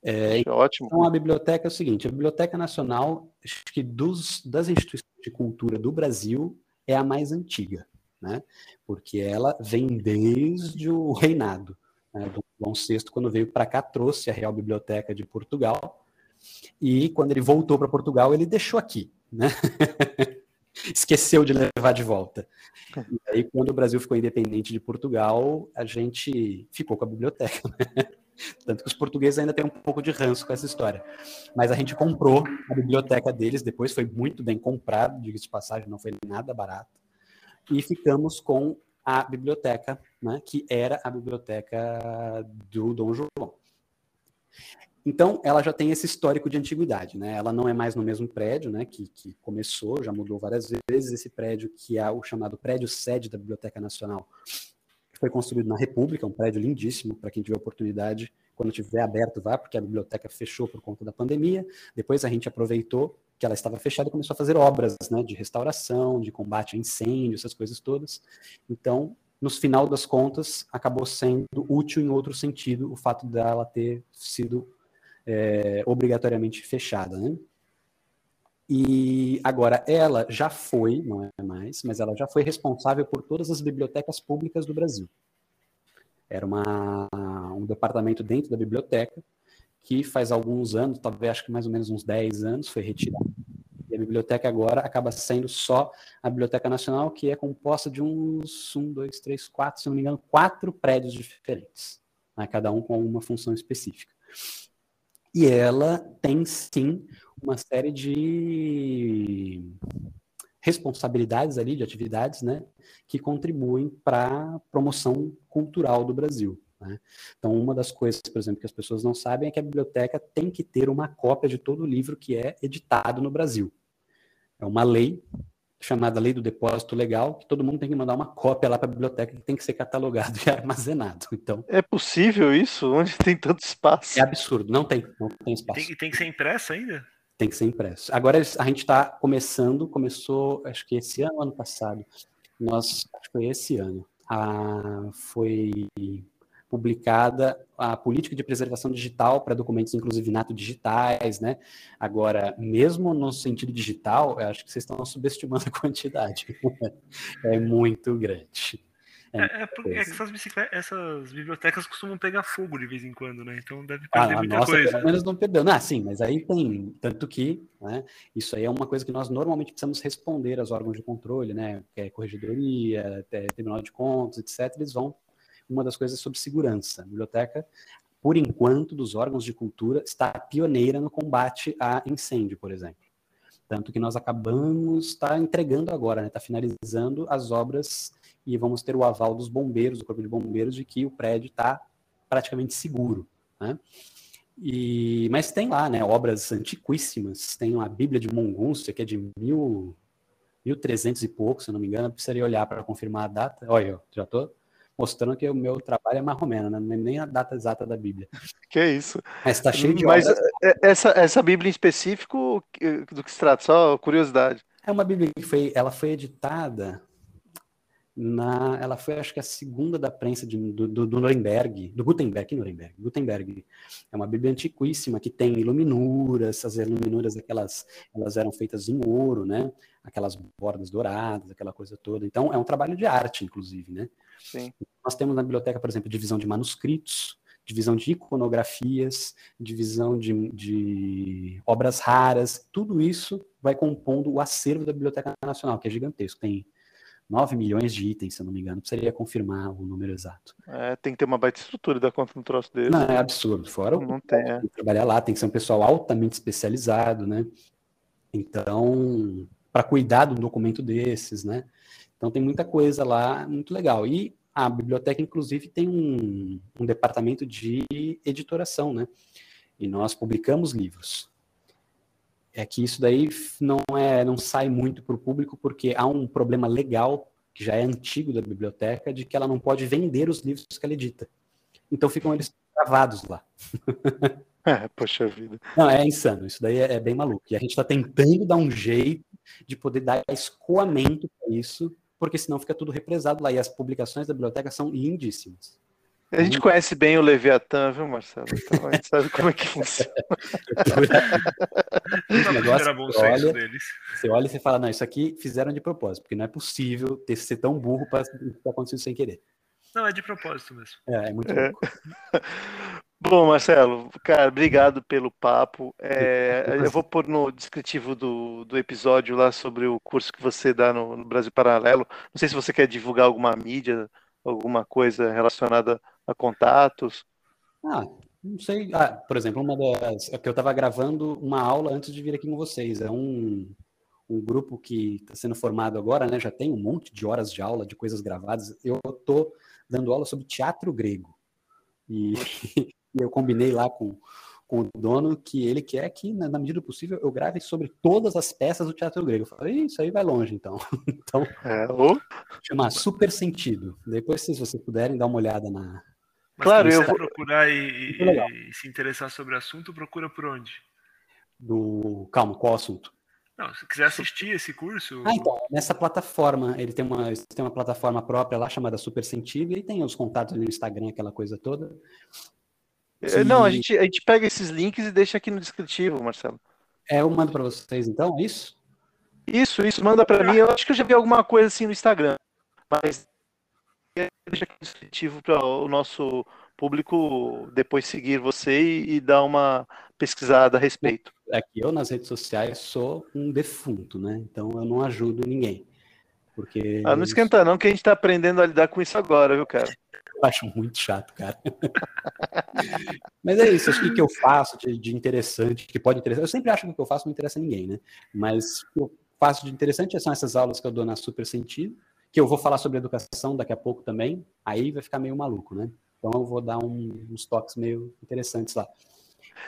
Speaker 1: É, ótimo.
Speaker 3: Então, a biblioteca é o seguinte: a Biblioteca Nacional, acho que dos, das instituições de cultura do Brasil, é a mais antiga né? Porque ela vem desde o reinado. Né? Dom João VI, quando veio para cá, trouxe a Real Biblioteca de Portugal. E quando ele voltou para Portugal, ele deixou aqui, né? Esqueceu de levar de volta. E aí, quando o Brasil ficou independente de Portugal, a gente ficou com a biblioteca. Né? Tanto que os portugueses ainda têm um pouco de ranço com essa história. Mas a gente comprou a biblioteca deles, depois foi muito bem comprado, diga-se de passagem, não foi nada barato e ficamos com a biblioteca, né, que era a biblioteca do Dom João. Então, ela já tem esse histórico de antiguidade, né? Ela não é mais no mesmo prédio, né, que, que começou, já mudou várias vezes. Esse prédio, que é o chamado prédio sede da Biblioteca Nacional, foi construído na República, um prédio lindíssimo, para quem tiver oportunidade, quando tiver aberto, vá, porque a biblioteca fechou por conta da pandemia. Depois a gente aproveitou que ela estava fechada e começou a fazer obras né, de restauração, de combate a incêndio, essas coisas todas. Então, no final das contas, acabou sendo útil em outro sentido o fato dela ter sido é, obrigatoriamente fechada. Né? E agora, ela já foi, não é mais, mas ela já foi responsável por todas as bibliotecas públicas do Brasil. Era uma, um departamento dentro da biblioteca que faz alguns anos, talvez acho que mais ou menos uns 10 anos, foi retirado. E a biblioteca agora acaba sendo só a Biblioteca Nacional, que é composta de uns um, dois, três, quatro, se não me engano, quatro prédios diferentes, né? cada um com uma função específica. E ela tem sim uma série de responsabilidades ali, de atividades, né, que contribuem para a promoção cultural do Brasil. Né? Então, uma das coisas, por exemplo, que as pessoas não sabem é que a biblioteca tem que ter uma cópia de todo o livro que é editado no Brasil. É uma lei chamada Lei do Depósito Legal, que todo mundo tem que mandar uma cópia lá para a biblioteca que tem que ser catalogado e armazenado. Então,
Speaker 1: é possível isso? Onde tem tanto espaço?
Speaker 3: É absurdo, não tem, não tem espaço.
Speaker 2: Tem, tem que ser impresso ainda?
Speaker 3: Tem que ser impresso. Agora a gente está começando, começou, acho que esse ano, ano passado. Nós, acho que foi esse ano. Ah, foi publicada a política de preservação digital para documentos, inclusive nato digitais, né? Agora, mesmo no sentido digital, eu acho que vocês estão subestimando a quantidade. é muito grande.
Speaker 2: É, é, é porque é essas, essas, bibliotecas costumam pegar fogo de vez em quando, né? Então deve perder ah, muita
Speaker 3: nossa,
Speaker 2: coisa.
Speaker 3: Pelo menos não perdeu. Não, sim, mas aí tem. Tanto que né, isso aí é uma coisa que nós normalmente precisamos responder aos órgãos de controle, né? Que é corregedoria, Tribunal de Contas, etc. Eles vão. Uma das coisas é sobre segurança. A biblioteca, por enquanto, dos órgãos de cultura, está pioneira no combate a incêndio, por exemplo. Tanto que nós acabamos, está entregando agora, está né, finalizando as obras e vamos ter o aval dos bombeiros, do Corpo de Bombeiros, de que o prédio está praticamente seguro. Né? E, mas tem lá, né, obras antiquíssimas. Tem a Bíblia de Mongúncia, que é de mil, 1300 e pouco, se não me engano. precisaria olhar para confirmar a data. Olha, já estou mostrando que o meu trabalho é marromeno, né? não é nem a data exata da Bíblia.
Speaker 1: Que é isso.
Speaker 3: Mas está cheio de
Speaker 1: Mas obras... É, essa, essa Bíblia em específico, do que se trata? Só curiosidade.
Speaker 3: É uma Bíblia que foi, ela foi editada na, ela foi, acho que, a segunda da prensa de, do, do, do Nuremberg, do Gutenberg, Nuremberg, Gutenberg. É uma bíblia antiquíssima que tem iluminuras, as iluminuras, aquelas, elas eram feitas em ouro, né? Aquelas bordas douradas, aquela coisa toda. Então, é um trabalho de arte, inclusive, né?
Speaker 1: Sim.
Speaker 3: Nós temos na biblioteca, por exemplo, divisão de manuscritos, divisão de iconografias, divisão de, de, obras raras, tudo isso vai compondo o acervo da Biblioteca Nacional, que é gigantesco. Tem 9 milhões de itens, se eu não me engano. Precisaria confirmar o número exato.
Speaker 1: É, tem que ter uma baita estrutura da conta no troço dele.
Speaker 3: Não, é absurdo. Fora
Speaker 1: não o tem, é.
Speaker 3: trabalhar lá, tem que ser um pessoal altamente especializado, né? Então, para cuidar de um documento desses, né? Então tem muita coisa lá, muito legal. E a biblioteca, inclusive, tem um, um departamento de editoração, né? E nós publicamos livros é que isso daí não é não sai muito para o público porque há um problema legal que já é antigo da biblioteca de que ela não pode vender os livros que ela edita. Então ficam eles gravados lá.
Speaker 1: É, poxa vida.
Speaker 3: Não, é insano. Isso daí é, é bem maluco. E a gente está tentando dar um jeito de poder dar escoamento para isso, porque senão fica tudo represado lá. E as publicações da biblioteca são lindíssimas.
Speaker 1: A gente conhece bem o Leviatã, viu, Marcelo? Então a gente sabe como é que funciona.
Speaker 3: negócio, era bom você olha, deles. Você olha e você fala, não, isso aqui fizeram de propósito, porque não é possível ter ser tão burro para ter acontecido sem querer.
Speaker 2: Não, é de propósito mesmo.
Speaker 3: É, é muito é.
Speaker 1: Bom, Marcelo, cara, obrigado pelo papo. É, eu vou pôr no descritivo do, do episódio lá sobre o curso que você dá no, no Brasil Paralelo. Não sei se você quer divulgar alguma mídia, alguma coisa relacionada a contatos?
Speaker 3: Ah, não sei. Ah, por exemplo, uma das. É que eu estava gravando uma aula antes de vir aqui com vocês. É um, um grupo que está sendo formado agora, né? Já tem um monte de horas de aula, de coisas gravadas. Eu estou dando aula sobre teatro grego. E, e eu combinei lá com, com o dono que ele quer que, na, na, medida do possível, eu grave sobre todas as peças do teatro grego. Eu falei, isso aí vai longe, então. então,
Speaker 1: é, ou...
Speaker 3: chama Super Sentido. Depois, se vocês puderem, dar uma olhada na...
Speaker 2: Mas claro, eu vou procurar e, e, se interessar sobre o assunto, procura por onde?
Speaker 3: Do... Calma, qual assunto?
Speaker 2: Não, se quiser assistir esse curso.
Speaker 3: Ah, então, nessa plataforma, ele tem uma, tem uma plataforma própria lá chamada Super Sentido, e tem os contatos no Instagram, aquela coisa toda.
Speaker 1: Que... Não, a gente, a gente pega esses links e deixa aqui no descritivo, Marcelo.
Speaker 3: É, eu mando para vocês então, é isso?
Speaker 1: Isso, isso, manda para mim. Eu acho que eu já vi alguma coisa assim no Instagram, mas deixa aqui no descritivo para o nosso público depois seguir você e, e, dar uma pesquisada a respeito.
Speaker 3: Aqui eu nas redes sociais sou um defunto, né? Então eu não ajudo ninguém. Porque.
Speaker 1: Ah, não esquenta não, que a gente está aprendendo a lidar com isso agora, viu, cara?
Speaker 3: Eu acho muito chato, cara. Mas é isso, acho que o que eu faço de, de, interessante, que pode interessar, eu sempre acho que o que eu faço não interessa a ninguém, né? Mas o que eu faço de interessante são essas aulas que eu dou na Super Sentido, que eu vou falar sobre educação daqui a pouco também, aí vai ficar meio maluco, né? Então eu vou dar um, uns toques meio interessantes lá.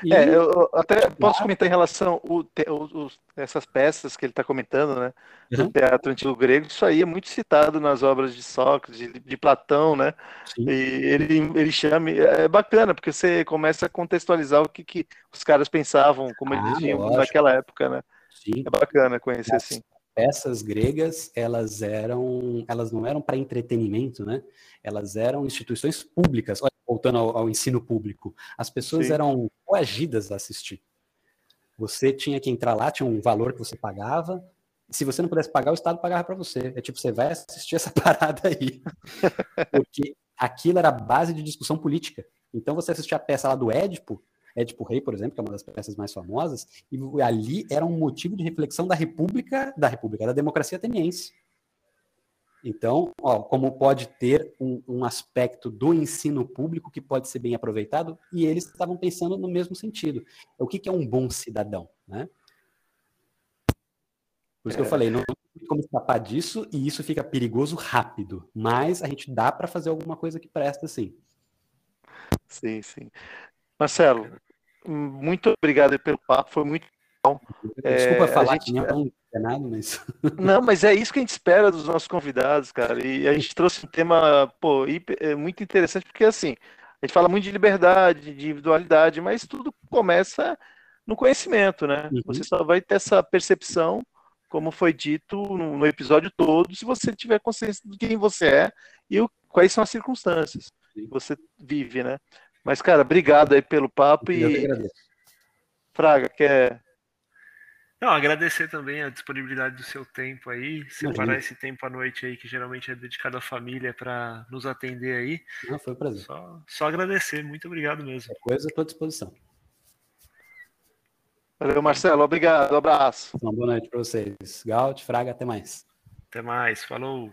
Speaker 1: E... É, eu até posso comentar em relação o, o, essas peças que ele está comentando, né? Do uhum. teatro antigo grego, isso aí é muito citado nas obras de Sócrates, de, de Platão, né? Sim. E ele, ele chama. É bacana, porque você começa a contextualizar o que, que os caras pensavam, como ah, eles viam naquela época, né? Sim. É bacana conhecer assim.
Speaker 3: Peças gregas, elas eram, elas não eram para entretenimento, né? Elas eram instituições públicas. Olha, voltando ao, ao, ensino público, as pessoas Sim. eram coagidas a assistir. Você tinha que entrar lá, tinha um valor que você pagava. Se você não pudesse pagar, o Estado pagava para você. É tipo, você vai assistir essa parada aí. Porque aquilo era a base de discussão política. Então você assistia a peça lá do Édipo, Édipo Rei, por exemplo, que é uma das peças mais famosas, e ali era um motivo de reflexão da República, da República, da democracia ateniense. Então, ó, como pode ter um, um, aspecto do ensino público que pode ser bem aproveitado, e eles estavam pensando no mesmo sentido. O que, que é um bom cidadão? Né? Por isso que eu é. falei, não tem como escapar disso, e isso fica perigoso rápido, mas a gente dá para fazer alguma coisa que presta sim.
Speaker 1: Sim, sim. Marcelo, muito obrigado pelo papo, foi muito bom.
Speaker 3: Desculpa é, falar gente... que não é nada, mas.
Speaker 1: Não, mas é isso que a gente espera dos nossos convidados, cara. E a gente trouxe um tema pô, é muito interessante, porque assim, a gente fala muito de liberdade, de individualidade, mas tudo começa no conhecimento, né? Uhum. Você só vai ter essa percepção, como foi dito no, no episódio todo, se você tiver consciência de quem você é e o, quais são as circunstâncias que você vive, né? Mas, cara, obrigado aí pelo papo Eu e. Fraga, quer.
Speaker 2: Não, agradecer também a disponibilidade do seu tempo aí, separar esse tempo à noite aí, que geralmente é dedicado à família, para nos atender aí.
Speaker 3: Não, foi um prazer.
Speaker 2: Só, só agradecer, muito obrigado mesmo.
Speaker 3: Coisa à tua disposição.
Speaker 1: Valeu, Marcelo, obrigado, um abraço.
Speaker 3: Uma boa noite para vocês. Gaut, Fraga, até mais.
Speaker 2: Até mais, falou.